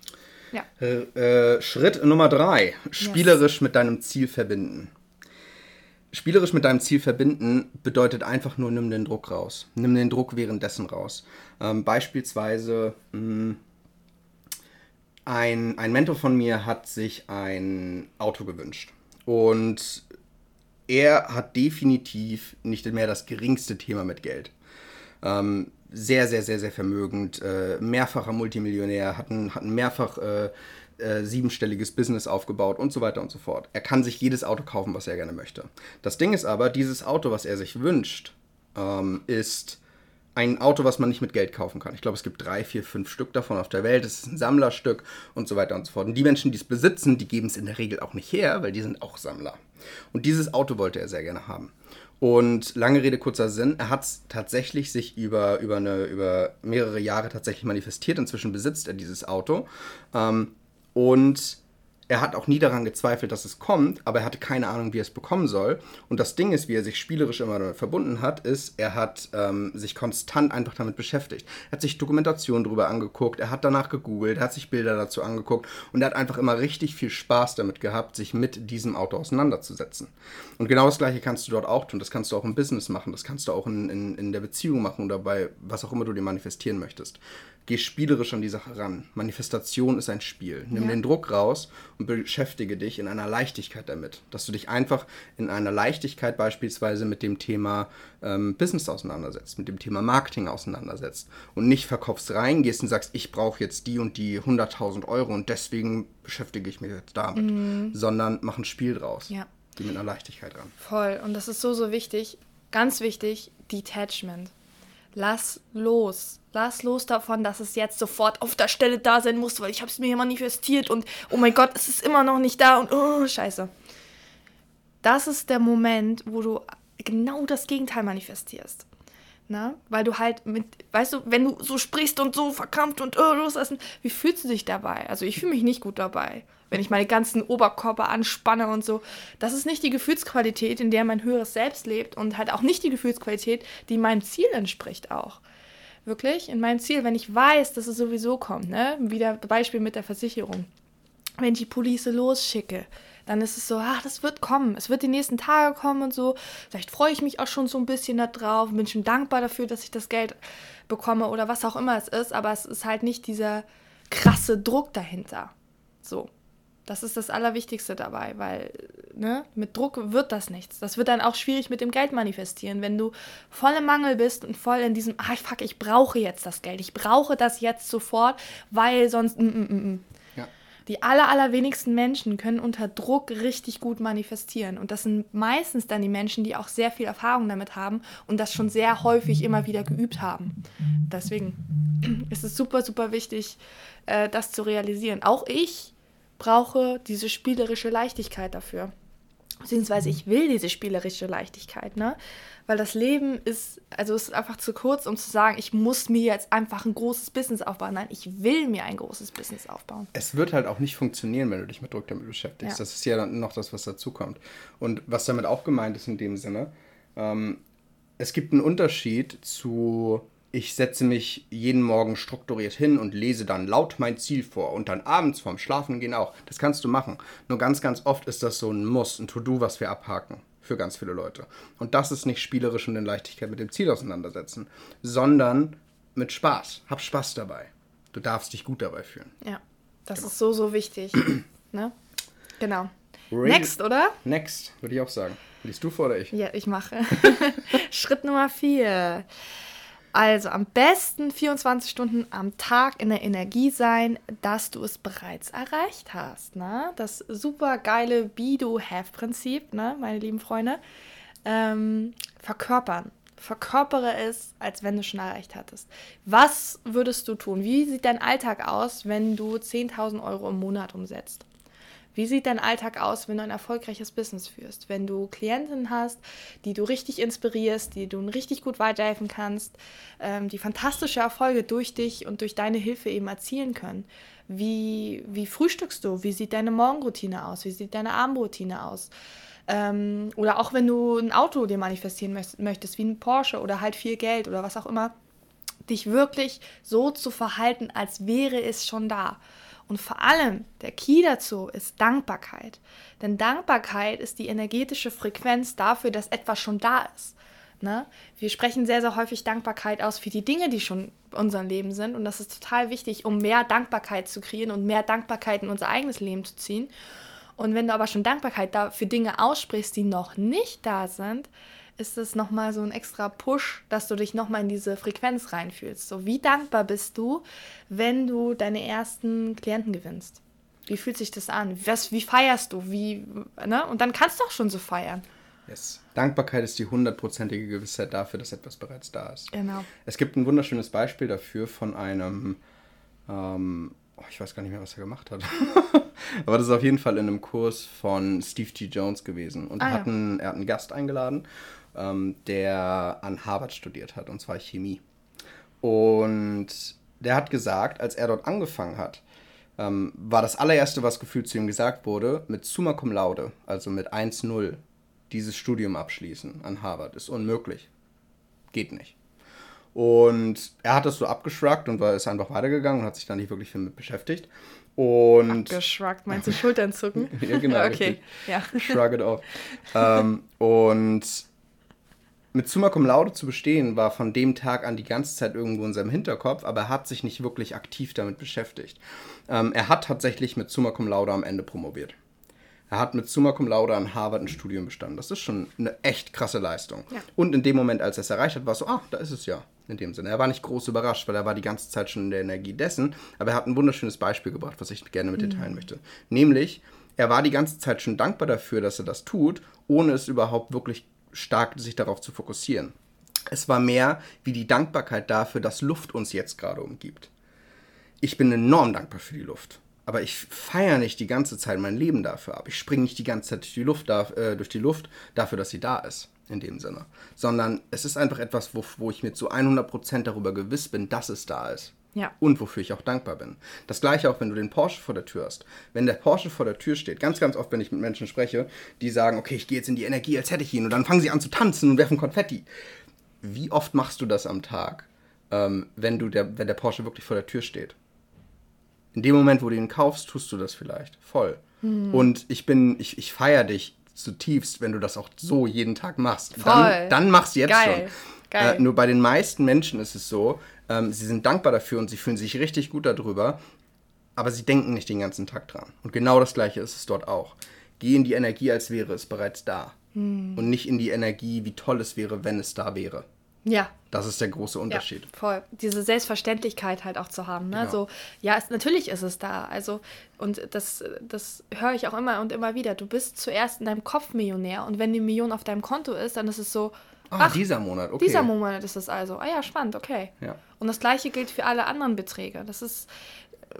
Ja. Äh, äh, Schritt Nummer drei. Spielerisch mit deinem Ziel verbinden. Spielerisch mit deinem Ziel verbinden bedeutet einfach nur, nimm den Druck raus. Nimm den Druck währenddessen raus. Ähm, beispielsweise, mh, ein, ein Mentor von mir hat sich ein Auto gewünscht. Und er hat definitiv nicht mehr das geringste Thema mit Geld. Ähm, sehr, sehr, sehr, sehr vermögend, äh, mehrfacher Multimillionär, hat ein, hat ein mehrfach äh, äh, siebenstelliges Business aufgebaut und so weiter und so fort. Er kann sich jedes Auto kaufen, was er gerne möchte. Das Ding ist aber, dieses Auto, was er sich wünscht, ähm, ist ein Auto, was man nicht mit Geld kaufen kann. Ich glaube, es gibt drei, vier, fünf Stück davon auf der Welt. Es ist ein Sammlerstück und so weiter und so fort. Und die Menschen, die es besitzen, die geben es in der Regel auch nicht her, weil die sind auch Sammler. Und dieses Auto wollte er sehr gerne haben. Und lange Rede, kurzer Sinn, er hat es tatsächlich sich über, über, eine, über mehrere Jahre tatsächlich manifestiert. Inzwischen besitzt er dieses Auto. Ähm, und er hat auch nie daran gezweifelt, dass es kommt, aber er hatte keine Ahnung, wie er es bekommen soll. Und das Ding ist, wie er sich spielerisch immer damit verbunden hat, ist, er hat ähm, sich konstant einfach damit beschäftigt. Er hat sich Dokumentationen darüber angeguckt, er hat danach gegoogelt, er hat sich Bilder dazu angeguckt und er hat einfach immer richtig viel Spaß damit gehabt, sich mit diesem Auto auseinanderzusetzen. Und genau das Gleiche kannst du dort auch tun. Das kannst du auch im Business machen, das kannst du auch in, in, in der Beziehung machen oder bei was auch immer du dir manifestieren möchtest. Geh spielerisch an die Sache ran. Manifestation ist ein Spiel. Nimm Ja. den Druck raus und beschäftige dich in einer Leichtigkeit damit. Dass du dich einfach in einer Leichtigkeit beispielsweise mit dem Thema ähm, Business auseinandersetzt, mit dem Thema Marketing auseinandersetzt und nicht verkopfst reingehst und sagst, ich brauche jetzt die und die 100.000 Euro und deswegen beschäftige ich mich jetzt damit. Sondern mach ein Spiel draus. Ja. Geh mit einer Leichtigkeit ran. Voll. Und das ist so, so wichtig. Ganz wichtig, Detachment. Lass los. Lass los davon, dass es jetzt sofort auf der Stelle da sein muss, weil ich habe es mir hier manifestiert und oh mein Gott, es ist immer noch nicht da und oh, scheiße. Das ist der Moment, wo du genau das Gegenteil manifestierst. Na? Weil du halt mit, weißt du, wenn du so sprichst und so verkrampft und oh, loslassen, wie fühlst du dich dabei? Also ich fühle mich nicht gut dabei, wenn ich meine ganzen Oberkörper anspanne und so. Das ist nicht die Gefühlsqualität, in der mein höheres Selbst lebt und halt auch nicht die Gefühlsqualität, die meinem Ziel entspricht auch. Wirklich, in meinem Ziel, wenn ich weiß, dass es sowieso kommt, ne? Wieder Beispiel mit der Versicherung wenn ich die Police losschicke, dann ist es so, ach, das wird kommen. Es wird die nächsten Tage kommen und so. Vielleicht freue ich mich auch schon so ein bisschen da drauf, bin schon dankbar dafür, dass ich das Geld bekomme oder was auch immer es ist. Aber es ist halt nicht dieser krasse Druck dahinter. So. Das ist das Allerwichtigste dabei, weil ne, mit Druck wird das nichts. Das wird dann auch schwierig mit dem Geld manifestieren. Wenn du voll im Mangel bist und voll in diesem, ah, fuck, ich brauche jetzt das Geld. Ich brauche das jetzt sofort, weil sonst. Mm, mm, mm, mm. Die aller, allerwenigsten Menschen können unter Druck richtig gut manifestieren. Und das sind meistens dann die Menschen, die auch sehr viel Erfahrung damit haben und das schon sehr häufig immer wieder geübt haben. Deswegen ist es super, super wichtig, äh, das zu realisieren. Auch ich brauche diese spielerische Leichtigkeit dafür. Beziehungsweise ich will diese spielerische Leichtigkeit, ne? Weil das Leben ist, also es ist einfach zu kurz, um zu sagen, ich muss mir jetzt einfach ein großes Business aufbauen. Nein, ich will mir ein großes Business aufbauen. es wird halt auch nicht funktionieren, wenn du dich mit Druck damit beschäftigst. Ja. Das ist ja dann noch das, was dazu kommt. Und was damit auch gemeint ist in dem Sinne, ähm, es gibt einen Unterschied zu, ich setze mich jeden Morgen strukturiert hin und lese dann laut mein Ziel vor und dann abends vorm Schlafengehen auch. Das kannst du machen. Nur ganz, ganz oft ist das so ein Muss, ein To-Do, was wir abhaken. Für ganz viele Leute. Und das ist nicht spielerisch und in Leichtigkeit mit dem Ziel auseinandersetzen, sondern mit Spaß. Hab Spaß dabei. Du darfst dich gut dabei fühlen. Ja, das ist so, so wichtig. ne? Genau. Ready- Next, oder? Next, würde ich auch sagen. Liest du vor oder ich? Ja, ich mache. Schritt Nummer vier. Also am besten 24 Stunden am Tag in der Energie sein, dass du es bereits erreicht hast. Ne? Das super geile Be-Do-Have-Prinzip, ne, meine lieben Freunde. Ähm, verkörpern. Verkörpere es, als wenn du schon erreicht hattest. Was würdest du tun? Wie sieht dein Alltag aus, wenn du 10.000 Euro im Monat umsetzt? Wie sieht dein Alltag aus, wenn du ein erfolgreiches Business führst? Wenn du Klientinnen hast, die du richtig inspirierst, die du richtig gut weiterhelfen kannst, ähm, die fantastische Erfolge durch dich und durch deine Hilfe eben erzielen können. Wie, wie frühstückst du? Wie sieht deine Morgenroutine aus? Wie sieht deine Abendroutine aus? Ähm, oder auch wenn du ein Auto dir manifestieren möchtest, wie ein Porsche oder halt viel Geld oder was auch immer, dich wirklich so zu verhalten, als wäre es schon da. Und vor allem der Key dazu ist Dankbarkeit. Denn Dankbarkeit ist die energetische Frequenz dafür, dass etwas schon da ist. Ne? Wir sprechen sehr, sehr häufig Dankbarkeit aus für die Dinge, die schon in unserem Leben sind. Und das ist total wichtig, um mehr Dankbarkeit zu kreieren und mehr Dankbarkeit in unser eigenes Leben zu ziehen. Und wenn du aber schon Dankbarkeit für Dinge aussprichst, die noch nicht da sind, ist es nochmal so ein extra Push, dass du dich nochmal in diese Frequenz reinfühlst. So, wie dankbar bist du, wenn du deine ersten Klienten gewinnst? Wie fühlt sich das an? Was, wie feierst du? Wie, ne? Und dann kannst du auch schon so feiern. Yes. Dankbarkeit ist die hundertprozentige Gewissheit dafür, dass etwas bereits da ist. Genau. Es gibt ein wunderschönes Beispiel dafür von einem, ähm, oh, ich weiß gar nicht mehr, was er gemacht hat. Aber das ist auf jeden Fall in einem Kurs von Steve G. Jones gewesen. Und ah, er, hat einen, er hat einen Gast eingeladen ähm, der an Harvard studiert hat, und zwar Chemie. Und der hat gesagt, als er dort angefangen hat, ähm, war das allererste, was gefühlt zu ihm gesagt wurde, mit Summa Cum Laude, also mit 1-0, dieses Studium abschließen an Harvard. Ist unmöglich. Geht nicht. Und er hat das so abgeschraubt und war, ist einfach weitergegangen und hat sich da nicht wirklich viel mit beschäftigt. Und abgeschruckt, meinst du Schultern zucken? ja, genau. okay, ja. Shrug it off. ähm, und mit Summa Cum Laude zu bestehen, war von dem Tag an die ganze Zeit irgendwo in seinem Hinterkopf, aber er hat sich nicht wirklich aktiv damit beschäftigt. Ähm, er hat tatsächlich mit Summa Cum Laude am Ende promoviert. Er hat mit Summa Cum Laude an Harvard ein Studium bestanden. Das ist schon eine echt krasse Leistung. Ja. Und in dem Moment, als er es erreicht hat, war es so, ah, da ist es ja. In dem Sinne. Er war nicht groß überrascht, weil er war die ganze Zeit schon in der Energie dessen. Aber er hat ein wunderschönes Beispiel gebracht, was ich gerne mit dir teilen mhm. möchte. Nämlich, er war die ganze Zeit schon dankbar dafür, dass er das tut, ohne es überhaupt wirklich stark sich darauf zu fokussieren. Es war mehr wie die Dankbarkeit dafür, dass Luft uns jetzt gerade umgibt. Ich bin enorm dankbar für die Luft. Aber ich feiere nicht die ganze Zeit mein Leben dafür ab. Ich springe nicht die ganze Zeit durch die Luft, äh, durch die Luft dafür, dass sie da ist. In dem Sinne. Sondern es ist einfach etwas, wo, wo ich mir zu 100% darüber gewiss bin, dass es da ist. Ja. Und wofür ich auch dankbar bin. Das gleiche auch, wenn du den Porsche vor der Tür hast. Wenn der Porsche vor der Tür steht, ganz, ganz oft, wenn ich mit Menschen spreche, die sagen, okay, ich gehe jetzt in die Energie, als hätte ich ihn. Und dann fangen sie an zu tanzen und werfen Konfetti. Wie oft machst du das am Tag, ähm, wenn, du der, wenn der Porsche wirklich vor der Tür steht? In dem Moment, wo du ihn kaufst, tust du das vielleicht. Voll. Hm. Und ich bin, ich, ich feiere dich zutiefst, wenn du das auch so jeden Tag machst. Voll. Dann, dann machst du jetzt Geil. schon. Geil. Äh, nur bei den meisten Menschen ist es so, ähm, sie sind dankbar dafür und sie fühlen sich richtig gut darüber, aber sie denken nicht den ganzen Tag dran. Und genau das gleiche ist es dort auch. Geh in die Energie, als wäre es bereits da. Hm. Und nicht in die Energie, wie toll es wäre, wenn es da wäre. Ja. Das ist der große Unterschied. Ja, voll. Diese Selbstverständlichkeit halt auch zu haben. Ne? Genau. So, ja, es, natürlich ist es da. Also, und das, das höre ich auch immer und immer wieder. Du bist zuerst in deinem Kopf Millionär und wenn die Million auf deinem Konto ist, dann ist es so, Ah, Ach, dieser Monat, okay. Dieser Monat ist es also. Ah ja, spannend, okay. Ja. Und das gleiche gilt für alle anderen Beträge. Das ist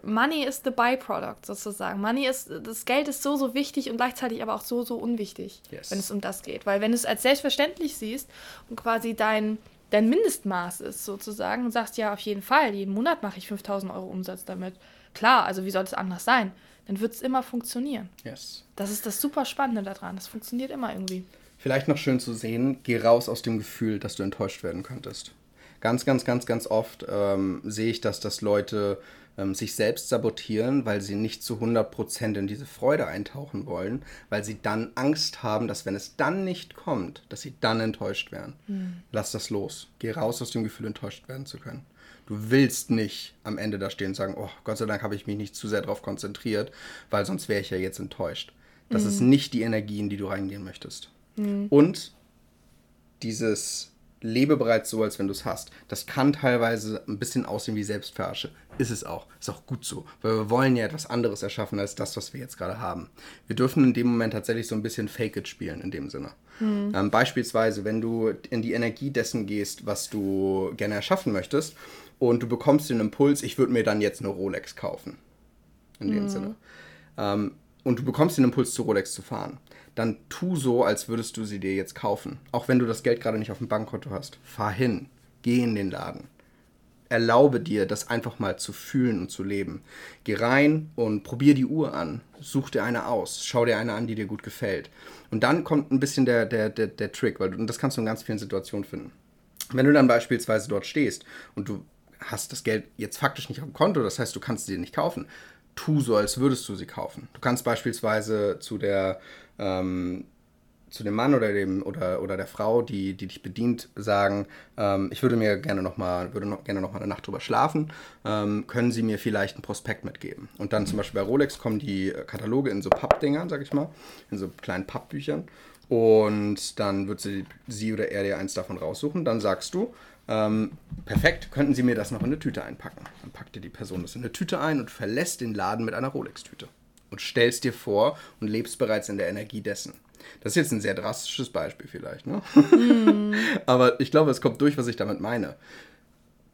Money is the byproduct sozusagen. Money ist, das Geld ist so, so wichtig und gleichzeitig aber auch so, so unwichtig, yes. wenn es um das geht. Weil wenn du es als selbstverständlich siehst und quasi dein, dein Mindestmaß ist sozusagen und sagst, ja, auf jeden Fall, jeden Monat mache ich 5000 Euro Umsatz damit. Klar, also wie soll es anders sein? Dann wird es immer funktionieren. Yes. Das ist das super Spannende daran. Das funktioniert immer irgendwie. Vielleicht noch schön zu sehen, geh raus aus dem Gefühl, dass du enttäuscht werden könntest. Ganz, ganz, ganz, ganz oft ähm, sehe ich, dass das Leute ähm, sich selbst sabotieren, weil sie nicht zu 100% in diese Freude eintauchen wollen, weil sie dann Angst haben, dass wenn es dann nicht kommt, dass sie dann enttäuscht werden. Mhm. Lass das los. Geh raus aus dem Gefühl, enttäuscht werden zu können. Du willst nicht am Ende da stehen und sagen, oh, Gott sei Dank habe ich mich nicht zu sehr darauf konzentriert, weil sonst wäre ich ja jetzt enttäuscht. Das mhm. ist nicht die Energie, in die du reingehen möchtest. Mhm. Und dieses lebe bereits so, als wenn du es hast. Das kann teilweise ein bisschen aussehen wie Selbstverarsche. Ist es auch. Ist auch gut so. Weil wir wollen ja etwas anderes erschaffen als das, was wir jetzt gerade haben. Wir dürfen in dem Moment tatsächlich so ein bisschen Fake it spielen in dem Sinne. Mhm. Ähm, beispielsweise, wenn du in die Energie dessen gehst, was du gerne erschaffen möchtest, und du bekommst den Impuls, ich würde mir dann jetzt eine Rolex kaufen. In dem mhm. Sinne. Ähm, und du bekommst den Impuls, zu Rolex zu fahren dann tu so, als würdest du sie dir jetzt kaufen. Auch wenn du das Geld gerade nicht auf dem Bankkonto hast. Fahr hin, geh in den Laden. Erlaube dir, das einfach mal zu fühlen und zu leben. Geh rein und probier die Uhr an. Such dir eine aus. Schau dir eine an, die dir gut gefällt. Und dann kommt ein bisschen der, der, der, der Trick, weil du, und das kannst du in ganz vielen Situationen finden. Wenn du dann beispielsweise dort stehst und du hast das Geld jetzt faktisch nicht auf dem Konto, das heißt, du kannst sie dir nicht kaufen, tu so, als würdest du sie kaufen. Du kannst beispielsweise zu der ähm, zu dem Mann oder dem oder, oder der Frau, die, die dich bedient, sagen, ähm, ich würde mir gerne noch mal, würde noch gerne noch mal eine Nacht drüber schlafen, ähm, können Sie mir vielleicht einen Prospekt mitgeben? Und dann zum Beispiel bei Rolex kommen die Kataloge in so Pappdingern, sag ich mal, in so kleinen Pappbüchern. Und dann wird sie, sie oder er dir eins davon raussuchen. Dann sagst du, ähm, perfekt, könnten Sie mir das noch in eine Tüte einpacken? Dann packt dir die Person das in eine Tüte ein und verlässt den Laden mit einer Rolex-Tüte und stellst dir vor und lebst bereits in der Energie dessen. Das ist jetzt ein sehr drastisches Beispiel vielleicht, ne? Mm. Aber ich glaube, es kommt durch, was ich damit meine.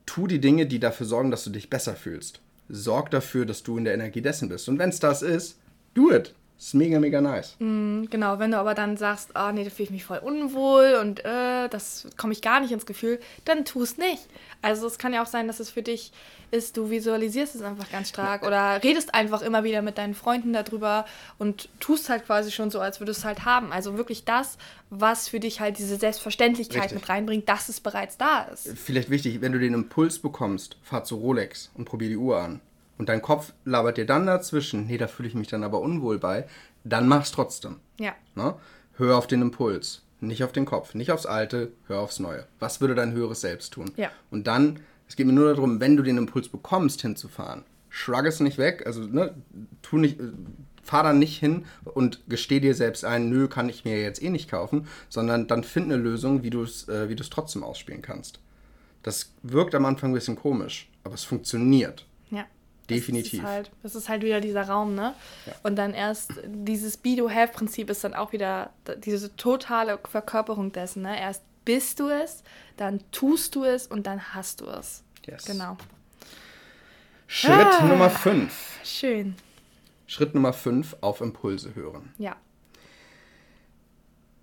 Tu die Dinge, die dafür sorgen, dass du dich besser fühlst. Sorg dafür, dass du in der Energie dessen bist. Und wenn es das ist, do it. Ist mega, mega nice. Mm, genau, wenn du aber dann sagst, ah oh, nee, da fühle ich mich voll unwohl und äh, das komme ich gar nicht ins Gefühl, dann tu es nicht. Also es kann ja auch sein, dass es für dich ist, du visualisierst es einfach ganz stark oder redest einfach immer wieder mit deinen Freunden darüber und tust halt quasi schon so, als würdest du es halt haben. Also wirklich das, was für dich halt diese Selbstverständlichkeit Richtig. mit reinbringt, dass es bereits da ist. Vielleicht wichtig, wenn du den Impuls bekommst, fahr zu Rolex und probier die Uhr an und dein Kopf labert dir dann dazwischen, nee, da fühle ich mich dann aber unwohl bei, dann mach's trotzdem. Ja. Ne? Hör auf den Impuls, nicht auf den Kopf, nicht aufs Alte, hör aufs Neue. Was würde dein höheres Selbst tun? Ja. Und dann, es geht mir nur darum, wenn du den Impuls bekommst, hinzufahren, shrug es nicht weg, also ne, tu nicht, fahr dann nicht hin und gesteh dir selbst ein, nö, kann ich mir jetzt eh nicht kaufen, sondern dann find eine Lösung, wie du es äh, wie trotzdem ausspielen kannst. Das wirkt am Anfang ein bisschen komisch, aber es funktioniert. Ja. Definitiv. Das ist, halt, das ist halt wieder dieser Raum, ne? Ja. Und dann erst dieses Be-Do-Have-Prinzip ist dann auch wieder diese totale Verkörperung dessen, ne? Erst bist du es, dann tust du es und dann hast du es. Yes. Genau. Schritt ah, Nummer 5. Schön. Schritt Nummer 5, auf Impulse hören. Ja.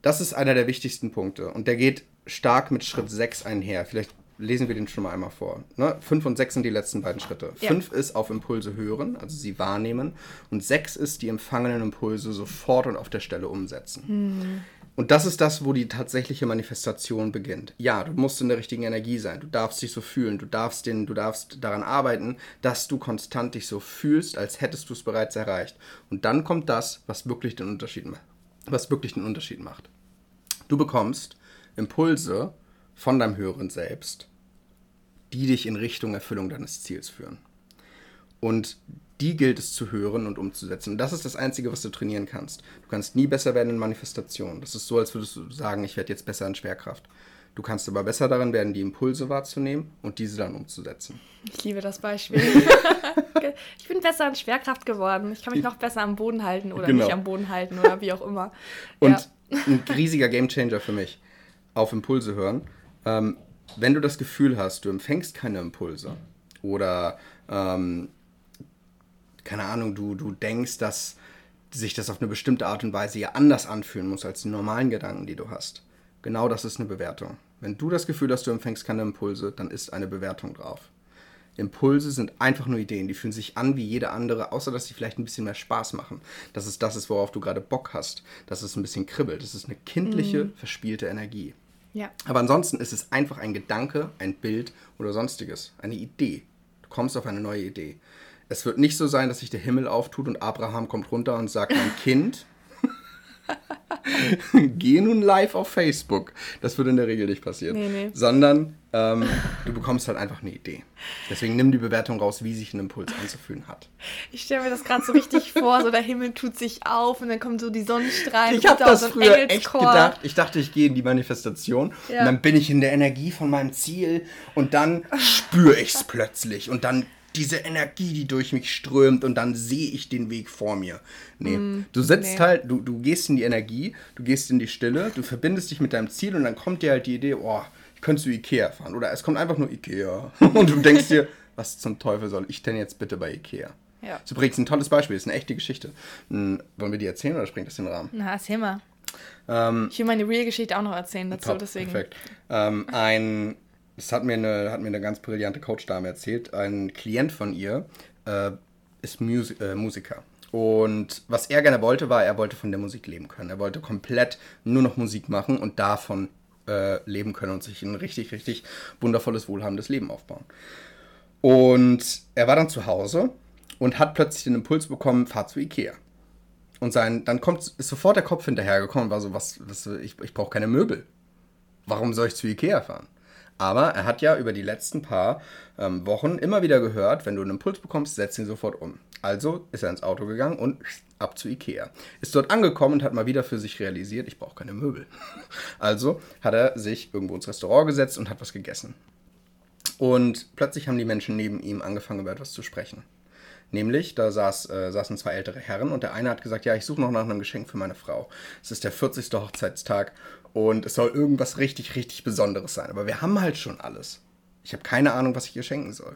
Das ist einer der wichtigsten Punkte und der geht stark mit Schritt 6 einher. Vielleicht lesen wir den schon mal einmal vor. Ne? Fünf und sechs sind die letzten beiden Schritte. Ja. Fünf ist auf Impulse hören, also sie wahrnehmen. Und sechs ist die empfangenen Impulse sofort und auf der Stelle umsetzen. Mhm. Und das ist das, wo die tatsächliche Manifestation beginnt. Ja, du musst in der richtigen Energie sein. Du darfst dich so fühlen. Du darfst, den, du darfst daran arbeiten, dass du konstant dich so fühlst, als hättest du es bereits erreicht. Und dann kommt das, was wirklich den Unterschied macht. Was wirklich den Unterschied macht. Du bekommst Impulse von deinem höheren Selbst, die dich in Richtung Erfüllung deines Ziels führen. Und die gilt es zu hören und umzusetzen. Und das ist das Einzige, was du trainieren kannst. Du kannst nie besser werden in Manifestation. Das ist so, als würdest du sagen, ich werde jetzt besser in Schwerkraft. Du kannst aber besser darin werden, die Impulse wahrzunehmen und diese dann umzusetzen. Ich liebe das Beispiel. ich bin besser in Schwerkraft geworden. Ich kann mich noch besser am Boden halten oder genau. nicht am Boden halten oder wie auch immer. Und ja. ein riesiger Gamechanger für mich. Auf Impulse hören. Ähm, wenn du das Gefühl hast, du empfängst keine Impulse oder ähm, keine Ahnung, du, du denkst, dass sich das auf eine bestimmte Art und Weise ja anders anfühlen muss als die normalen Gedanken, die du hast. Genau das ist eine Bewertung. Wenn du das Gefühl hast, du empfängst keine Impulse, dann ist eine Bewertung drauf. Impulse sind einfach nur Ideen, die fühlen sich an wie jede andere, außer dass sie vielleicht ein bisschen mehr Spaß machen. Dass es das ist, worauf du gerade Bock hast, dass es ein bisschen kribbelt. Das ist eine kindliche, mhm. verspielte Energie. Ja. Aber ansonsten ist es einfach ein Gedanke, ein Bild oder sonstiges, eine Idee. Du kommst auf eine neue Idee. Es wird nicht so sein, dass sich der Himmel auftut und Abraham kommt runter und sagt, mein Kind, geh nun live auf Facebook. Das würde in der Regel nicht passieren. Nee, nee. Sondern ähm, du bekommst halt einfach eine Idee. Deswegen nimm die Bewertung raus, wie sich ein Impuls anzufühlen hat. Ich stelle mir das gerade so richtig vor, so der Himmel tut sich auf und dann kommen so die Sonnenstrahlen. Ich habe das so früher echt gedacht. Ich dachte, ich gehe in die Manifestation Ja. und dann bin ich in der Energie von meinem Ziel und dann spüre ich es plötzlich und dann diese Energie, die durch mich strömt und dann sehe ich den Weg vor mir. Nee, du sitzt Mm, nee. halt, du, du gehst in die Energie, du gehst in die Stille, du verbindest dich mit deinem Ziel und dann kommt dir halt die Idee, oh, ich könnte zu Ikea fahren oder es kommt einfach nur Ikea und du denkst dir, was zum Teufel soll ich denn jetzt bitte bei Ikea? Ja. Das ist übrigens ein tolles Beispiel, das ist eine echte Geschichte. Hm, wollen wir die erzählen oder springt das in den Rahmen? Na, erzähl mal. Ähm, Ich will meine Real-Geschichte auch noch erzählen dazu, Top, deswegen. perfekt. Ähm, ein, das hat mir, eine, hat mir eine ganz brillante Coach-Dame erzählt. Ein Klient von ihr äh, ist Musi äh, Musiker. Und was er gerne wollte, war, er wollte von der Musik leben können. Er wollte komplett nur noch Musik machen und davon äh, leben können und sich ein richtig, richtig wundervolles, wohlhabendes Leben aufbauen. Und er war dann zu Hause und hat plötzlich den Impuls bekommen, fahr zu Ikea. Und sein, dann kommt, ist sofort der Kopf hinterhergekommen und war so, was, was ich, ich brauche keine Möbel. Warum soll ich zu Ikea fahren? Aber er hat ja über die letzten paar ähm, Wochen immer wieder gehört, wenn du einen Impuls bekommst, setz ihn sofort um. Also ist er ins Auto gegangen und ab zu Ikea. Ist dort angekommen und hat mal wieder für sich realisiert, ich brauche keine Möbel. Also hat er sich irgendwo ins Restaurant gesetzt und hat was gegessen. Und plötzlich haben die Menschen neben ihm angefangen, über etwas zu sprechen. Nämlich, da saß, äh, saßen zwei ältere Herren und der eine hat gesagt, ja, ich suche noch nach einem Geschenk für meine Frau. Es ist der 40. Hochzeitstag und es soll irgendwas richtig, richtig Besonderes sein. Aber wir haben halt schon alles. Ich habe keine Ahnung, was ich ihr schenken soll.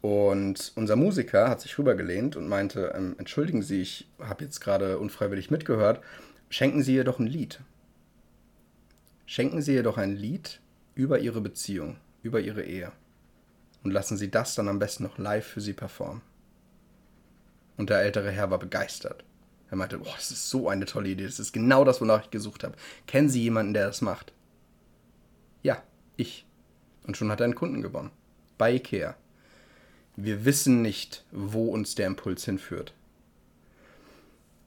Und unser Musiker hat sich rübergelehnt und meinte, ähm, entschuldigen Sie, ich habe jetzt gerade unfreiwillig mitgehört, schenken Sie ihr doch ein Lied. Schenken Sie ihr doch ein Lied über Ihre Beziehung, über Ihre Ehe und lassen Sie das dann am besten noch live für Sie performen. Und der ältere Herr war begeistert. Er meinte, boah, das ist so eine tolle Idee, das ist genau das, wonach ich gesucht habe. Kennen Sie jemanden, der das macht? Ja, ich. Und schon hat er einen Kunden gewonnen. Bei Ikea. Wir wissen nicht, wo uns der Impuls hinführt.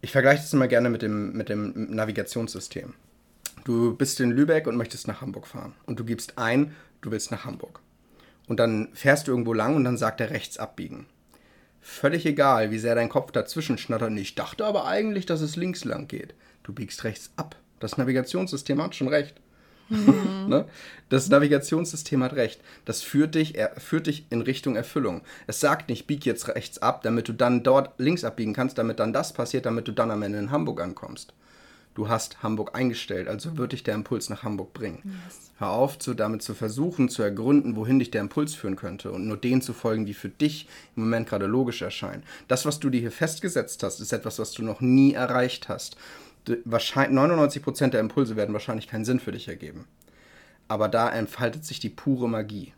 Ich vergleiche das immer gerne mit dem, mit dem Navigationssystem. Du bist in Lübeck und möchtest nach Hamburg fahren. Und du gibst ein, du willst nach Hamburg. Und dann fährst du irgendwo lang und dann sagt er rechts abbiegen. Völlig egal, wie sehr dein Kopf dazwischen schnattert. Ich dachte aber eigentlich, dass es links lang geht. Du biegst rechts ab. Das Navigationssystem hat schon recht. ne? Das Navigationssystem hat recht. Das führt dich, er führt dich in Richtung Erfüllung. Es sagt nicht, bieg jetzt rechts ab, damit du dann dort links abbiegen kannst, damit dann das passiert, damit du dann am Ende in Hamburg ankommst. Du hast Hamburg eingestellt, also wird dich der Impuls nach Hamburg bringen. Hör auf, zu, damit zu versuchen, zu ergründen, wohin dich der Impuls führen könnte und nur denen zu folgen, die für dich im Moment gerade logisch erscheinen. Das, was du dir hier festgesetzt hast, ist etwas, was du noch nie erreicht hast. Du- Wahrscheinlich, 99% der Impulse werden wahrscheinlich keinen Sinn für dich ergeben. Aber da entfaltet sich die pure Magie.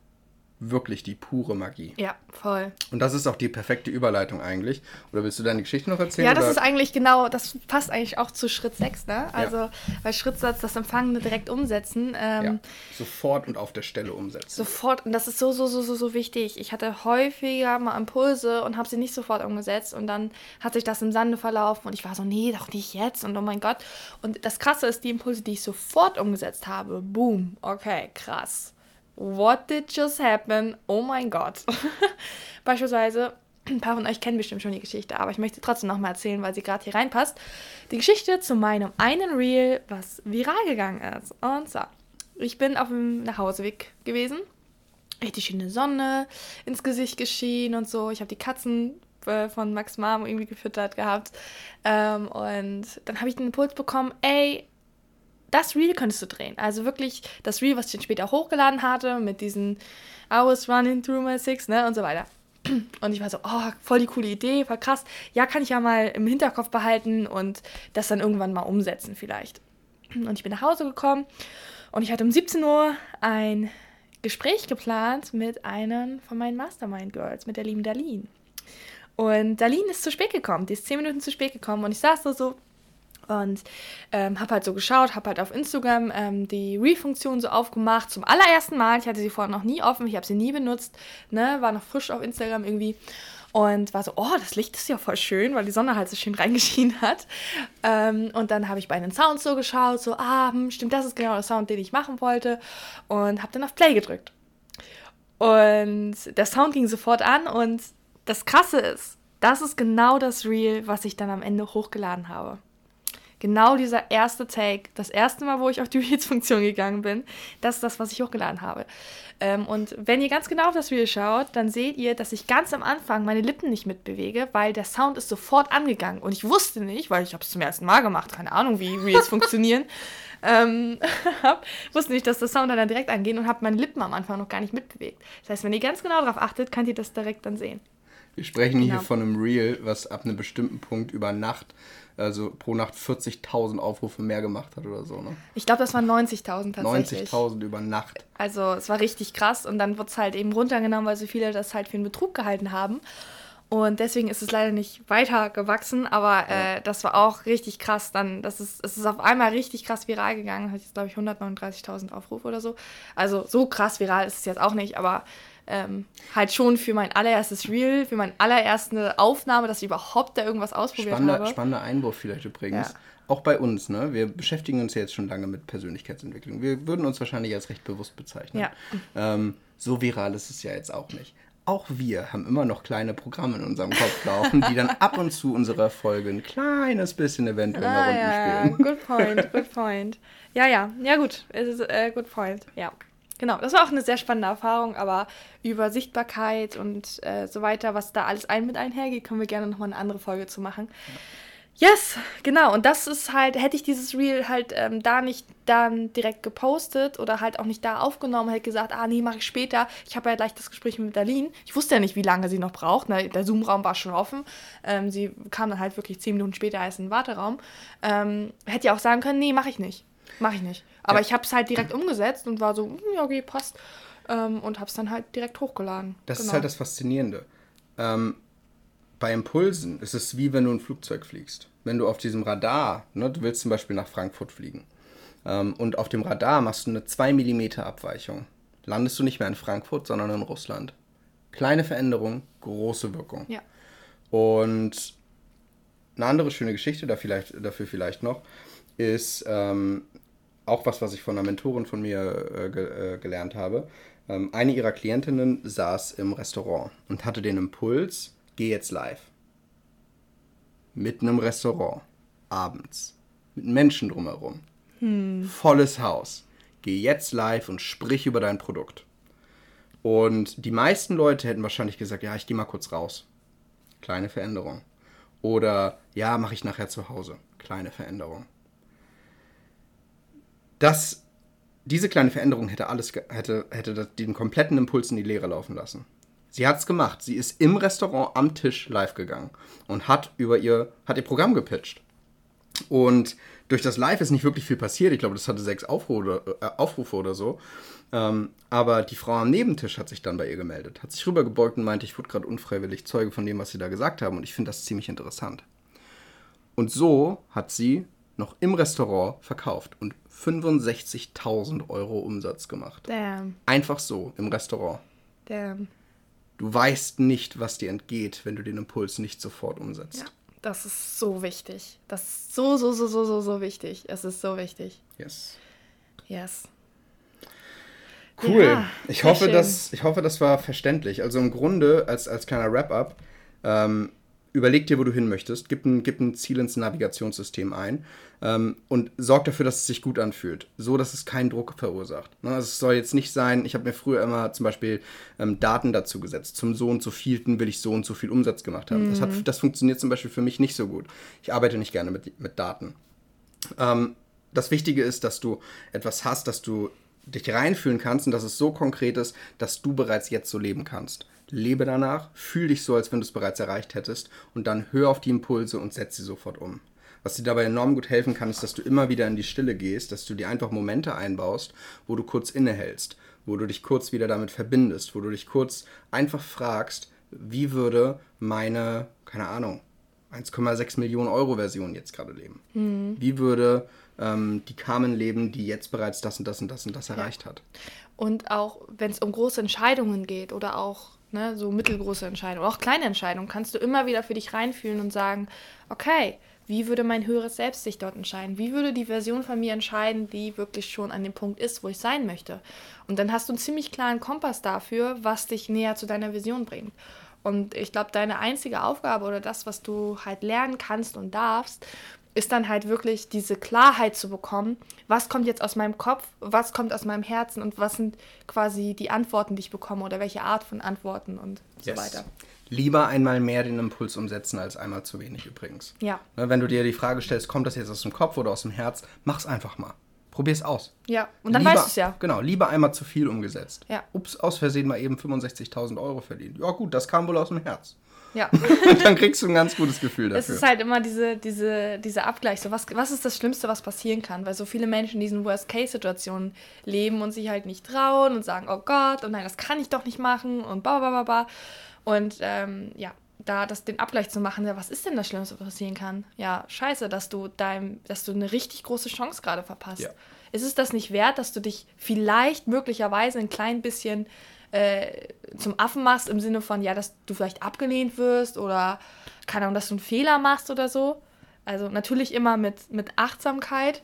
Wirklich die pure Magie. Ja, voll. Und das ist auch die perfekte Überleitung eigentlich. Oder willst du deine Geschichte noch erzählen? Ja, das oder? ist eigentlich genau, das passt eigentlich auch zu Schritt 6, ne? Also, bei Schrittsatz das Empfangene direkt umsetzen. Ähm, ja, sofort und auf der Stelle umsetzen. Sofort, und das ist so, so, so, so, so wichtig. Ich hatte häufiger mal Impulse und habe sie nicht sofort umgesetzt und dann hat sich das im Sande verlaufen und ich war so, nee, doch nicht jetzt und oh mein Gott. Und das Krasse ist, die Impulse, die ich sofort umgesetzt habe, boom, okay, krass. What did just happen? Oh mein Gott. Beispielsweise, ein paar von euch kennen bestimmt schon die Geschichte, aber ich möchte trotzdem nochmal erzählen, weil sie gerade hier reinpasst. Die Geschichte zu meinem einen Reel, was viral gegangen ist. Und zwar, ich bin auf dem Nachhauseweg gewesen. Richtig schöne Sonne ins Gesicht geschienen und so. Ich habe die Katzen äh, von Max Mom irgendwie gefüttert gehabt. Ähm, und dann habe ich den Impuls bekommen, ey, das Reel könntest du drehen. Also wirklich das Reel, was ich dann später hochgeladen hatte, mit diesen I was running through my six, ne, und so weiter. Und ich war so, oh, voll die coole Idee, voll krass. Ja, kann ich ja mal im Hinterkopf behalten und das dann irgendwann mal umsetzen vielleicht. Und ich bin nach Hause gekommen und ich hatte um 17 Uhr ein Gespräch geplant mit einem von meinen Mastermind Girls, mit der lieben Darlene. Und Darlene ist zu spät gekommen, die ist 10 Minuten zu spät gekommen und ich saß da so Und ähm, habe halt so geschaut, habe halt auf Instagram ähm, die Re-Funktion so aufgemacht. Zum allerersten Mal. Ich hatte sie vorher noch nie offen, ich habe sie nie benutzt. Ne? War noch frisch auf Instagram irgendwie. Und war so, oh, das Licht ist ja voll schön, weil die Sonne halt so schön reingeschienen hat. Ähm, und dann habe ich bei den Sounds so geschaut, so, ah, hm, stimmt, das ist genau der Sound, den ich machen wollte. Und habe dann auf Play gedrückt. Und der Sound ging sofort an. Und das Krasse ist, das ist genau das Reel, was ich dann am Ende hochgeladen habe genau dieser erste Take, das erste Mal, wo ich auf die Reels-Funktion gegangen bin, das ist das, was ich hochgeladen habe. Ähm, und wenn ihr ganz genau auf das Reel schaut, dann seht ihr, dass ich ganz am Anfang meine Lippen nicht mitbewege, weil der Sound ist sofort angegangen. Und ich wusste nicht, weil ich habe es zum ersten Mal gemacht, keine Ahnung, wie Reels funktionieren, ähm, hab, wusste nicht, dass der Sound dann direkt angeht und habe meine Lippen am Anfang noch gar nicht mitbewegt. Das heißt, wenn ihr ganz genau darauf achtet, könnt ihr das direkt dann sehen. Wir sprechen genau. hier von einem Reel, was ab einem bestimmten Punkt über Nacht also pro Nacht 40.000 Aufrufe mehr gemacht hat oder so. Ne? Ich glaube, das waren 90.000 tatsächlich. 90.000 über Nacht. Also es war richtig krass und dann wird es halt eben runtergenommen, weil so viele das halt für einen Betrug gehalten haben. Und deswegen ist es leider nicht weiter gewachsen, aber ja. äh, das war auch richtig krass. Dann, das ist, es ist auf einmal richtig krass viral gegangen. Hat jetzt, glaube ich, 139.000 Aufrufe oder so. Also so krass viral ist es jetzt auch nicht, aber ähm, halt schon für mein allererstes Reel, für meine allererste Aufnahme, dass ich überhaupt da irgendwas ausprobiert spannender, habe. Spannender Einwurf vielleicht übrigens. Ja. Auch bei uns, ne? Wir beschäftigen uns ja jetzt schon lange mit Persönlichkeitsentwicklung. Wir würden uns wahrscheinlich als recht bewusst bezeichnen. Ja. Ähm, so viral ist es ja jetzt auch nicht. Auch wir haben immer noch kleine Programme in unserem Kopf laufen, die dann ab und zu unsere Folge ein kleines bisschen eventuell ah, nach unten ja, spielen. Good point, good point. Ja, ja, ja gut, es ist äh, good point, ja. Genau, das war auch eine sehr spannende Erfahrung, aber über Sichtbarkeit und äh, so weiter, was da alles ein mit einhergeht, können wir gerne nochmal eine andere Folge zu machen. Ja. Yes, genau. Und das ist halt, hätte ich dieses Reel halt ähm, da nicht dann direkt gepostet oder halt auch nicht da aufgenommen, hätte gesagt, ah nee, mache ich später. Ich habe ja gleich das Gespräch mit Darlene. Ich wusste ja nicht, wie lange sie noch braucht. Ne? Der Zoom-Raum war schon offen. Ähm, sie kam dann halt wirklich zehn Minuten später als in den Warteraum. Ähm, hätte ja auch sagen können, nee, mache ich nicht. Mache ich nicht. Aber ja. ich habe es halt direkt umgesetzt und war so, hm, ja, okay, passt. Ähm, und habe es dann halt direkt hochgeladen. Das genau. ist halt das Faszinierende. Ähm, bei Impulsen ist es wie wenn du ein Flugzeug fliegst. Wenn du auf diesem Radar, ne, du willst zum Beispiel nach Frankfurt fliegen, ähm, und auf dem Radar machst du eine 2 mm Abweichung, landest du nicht mehr in Frankfurt, sondern in Russland. Kleine Veränderung, große Wirkung. Ja. Und eine andere schöne Geschichte da vielleicht, dafür vielleicht noch, ist, ähm, auch was, was ich von einer Mentorin von mir äh, ge äh, gelernt habe. Ähm, eine ihrer Klientinnen saß im Restaurant und hatte den Impuls, geh jetzt live. Mitten im Restaurant, abends, mit Menschen drumherum. Hm. Volles Haus. Geh jetzt live und sprich über dein Produkt. Und die meisten Leute hätten wahrscheinlich gesagt, ja, ich gehe mal kurz raus. Kleine Veränderung. Oder ja, mache ich nachher zu Hause. Kleine Veränderung das, diese kleine Veränderung hätte alles, hätte, hätte den kompletten Impuls in die Leere laufen lassen. Sie hat es gemacht. Sie ist im Restaurant am Tisch live gegangen und hat über ihr, hat ihr Programm gepitcht. Und durch das Live ist nicht wirklich viel passiert. Ich glaube, das hatte sechs Aufrufe, äh, Aufrufe oder so. Ähm, aber die Frau am Nebentisch hat sich dann bei ihr gemeldet, hat sich rübergebeugt und meinte, ich wurde gerade unfreiwillig Zeuge von dem, was sie da gesagt haben. Und ich finde das ziemlich interessant. Und so hat sie noch im Restaurant verkauft und 65.000 Euro Umsatz gemacht. Damn. Einfach so im Restaurant. Damn. Du weißt nicht, was dir entgeht, wenn du den Impuls nicht sofort umsetzt. Ja, das ist so wichtig. Das ist so, so, so, so, so, so wichtig. Es ist so wichtig. Yes. Yes. Cool. Ja, ich, hoffe, das, ich hoffe, das war verständlich. Also im Grunde, als, als kleiner Wrap-up, ähm, überleg dir, wo du hin möchtest, gib ein, gib ein Ziel ins Navigationssystem ein ähm, und sorg dafür, dass es sich gut anfühlt, so dass es keinen Druck verursacht. Ne? Also es soll jetzt nicht sein, ich habe mir früher immer zum Beispiel ähm, Daten dazu gesetzt, zum so und so vielten will ich so und so viel Umsatz gemacht haben. Mhm. Das, hat, mhm. das funktioniert zum Beispiel für mich nicht so gut. Ich arbeite nicht gerne mit, mit Daten. Ähm, das Wichtige ist, dass du etwas hast, dass du dich reinfühlen kannst und dass es so konkret ist, dass du bereits jetzt so leben kannst lebe danach, fühl dich so, als wenn du es bereits erreicht hättest und dann hör auf die Impulse und setz sie sofort um. Was dir dabei enorm gut helfen kann, ist, dass du immer wieder in die Stille gehst, dass du dir einfach Momente einbaust, wo du kurz innehältst, wo du dich kurz wieder damit verbindest, wo du dich kurz einfach fragst, wie würde meine, keine Ahnung, 1,6 Millionen Euro Version jetzt gerade leben? Wie würde ähm, die Carmen leben, die jetzt bereits das und das und das und das erreicht hat? Und auch wenn es um große Entscheidungen geht oder auch ne, so mittelgroße Entscheidungen, auch kleine Entscheidungen, kannst du immer wieder für dich reinfühlen und sagen, okay, wie würde mein höheres Selbst sich dort entscheiden? Wie würde die Version von mir entscheiden, die wirklich schon an dem Punkt ist, wo ich sein möchte? Und dann hast du einen ziemlich klaren Kompass dafür, was dich näher zu deiner Vision bringt. Und ich glaube, deine einzige Aufgabe oder das, was du halt lernen kannst und darfst, ist dann halt wirklich diese Klarheit zu bekommen, was kommt jetzt aus meinem Kopf, was kommt aus meinem Herzen und was sind quasi die Antworten, die ich bekomme oder welche Art von Antworten und so Yes. weiter. Lieber einmal mehr den Impuls umsetzen als einmal zu wenig übrigens. Ja. Ne, Wenn du dir die Frage stellst, kommt das jetzt aus dem Kopf oder aus dem Herz, mach's einfach mal. Probier's aus. Ja, und dann lieber, weißt du es ja. Genau, lieber einmal zu viel umgesetzt. Ja. Ups, aus Versehen mal eben 65.000 Euro verdient. Ja gut, das kam wohl aus dem Herz. Ja. dann kriegst du ein ganz gutes Gefühl Es dafür. ist halt immer diese, diese, dieser Abgleich. So, was, was ist das Schlimmste, was passieren kann? Weil so viele Menschen in diesen Worst-Case-Situationen leben und sich halt nicht trauen und sagen, oh Gott, und nein, das kann ich doch nicht machen und ba, ba, ba, ba. Und ähm, ja, da das, den Abgleich zu machen, ja, was ist denn das Schlimmste, was passieren kann? Ja, scheiße, dass du deinem, dass du eine richtig große Chance gerade verpasst. Ja. Ist es das nicht wert, dass du dich vielleicht möglicherweise ein klein bisschen äh, zum Affen machst, im Sinne von, ja, dass du vielleicht abgelehnt wirst oder, keine Ahnung, dass du einen Fehler machst oder so? Also natürlich immer mit, mit Achtsamkeit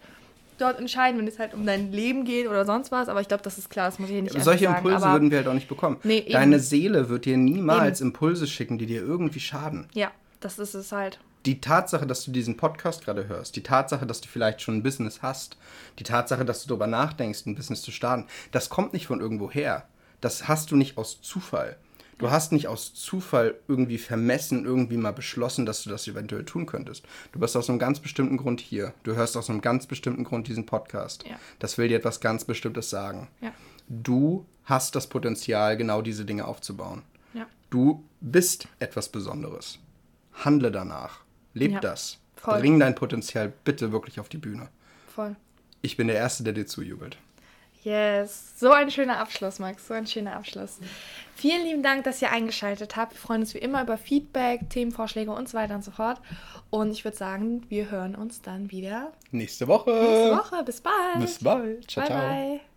dort entscheiden, wenn es halt um dein Leben geht oder sonst was, aber ich glaube, das ist klar, das muss ich hier nicht Solche sagen, Impulse würden wir halt auch nicht bekommen. Nee, eben. Deine Seele wird dir niemals Impulse schicken, die dir irgendwie schaden. Ja, das ist es halt. Die Tatsache, dass du diesen Podcast gerade hörst, die Tatsache, dass du vielleicht schon ein Business hast, die Tatsache, dass du darüber nachdenkst, ein Business zu starten, das kommt nicht von irgendwo her. Das hast du nicht aus Zufall. Du hast nicht aus Zufall irgendwie vermessen, irgendwie mal beschlossen, dass du das eventuell tun könntest. Du bist aus einem ganz bestimmten Grund hier. Du hörst aus einem ganz bestimmten Grund diesen Podcast. Ja. Das will dir etwas ganz Bestimmtes sagen. Ja. Du hast das Potenzial, genau diese Dinge aufzubauen. Ja. Du bist etwas Besonderes. Handle danach. Leb das. voll. Bring dein Potenzial bitte wirklich auf die Bühne. Voll. Ich bin der Erste, der dir zujubelt. Yes, so ein schöner Abschluss, Max, so ein schöner Abschluss. Vielen lieben Dank, dass ihr eingeschaltet habt. Wir freuen uns wie immer über Feedback, Themenvorschläge und so weiter und so fort. Und ich würde sagen, wir hören uns dann wieder Nächste Woche. nächste Woche. Bis bald. Bis bald. Ciao, bye, ciao. bye.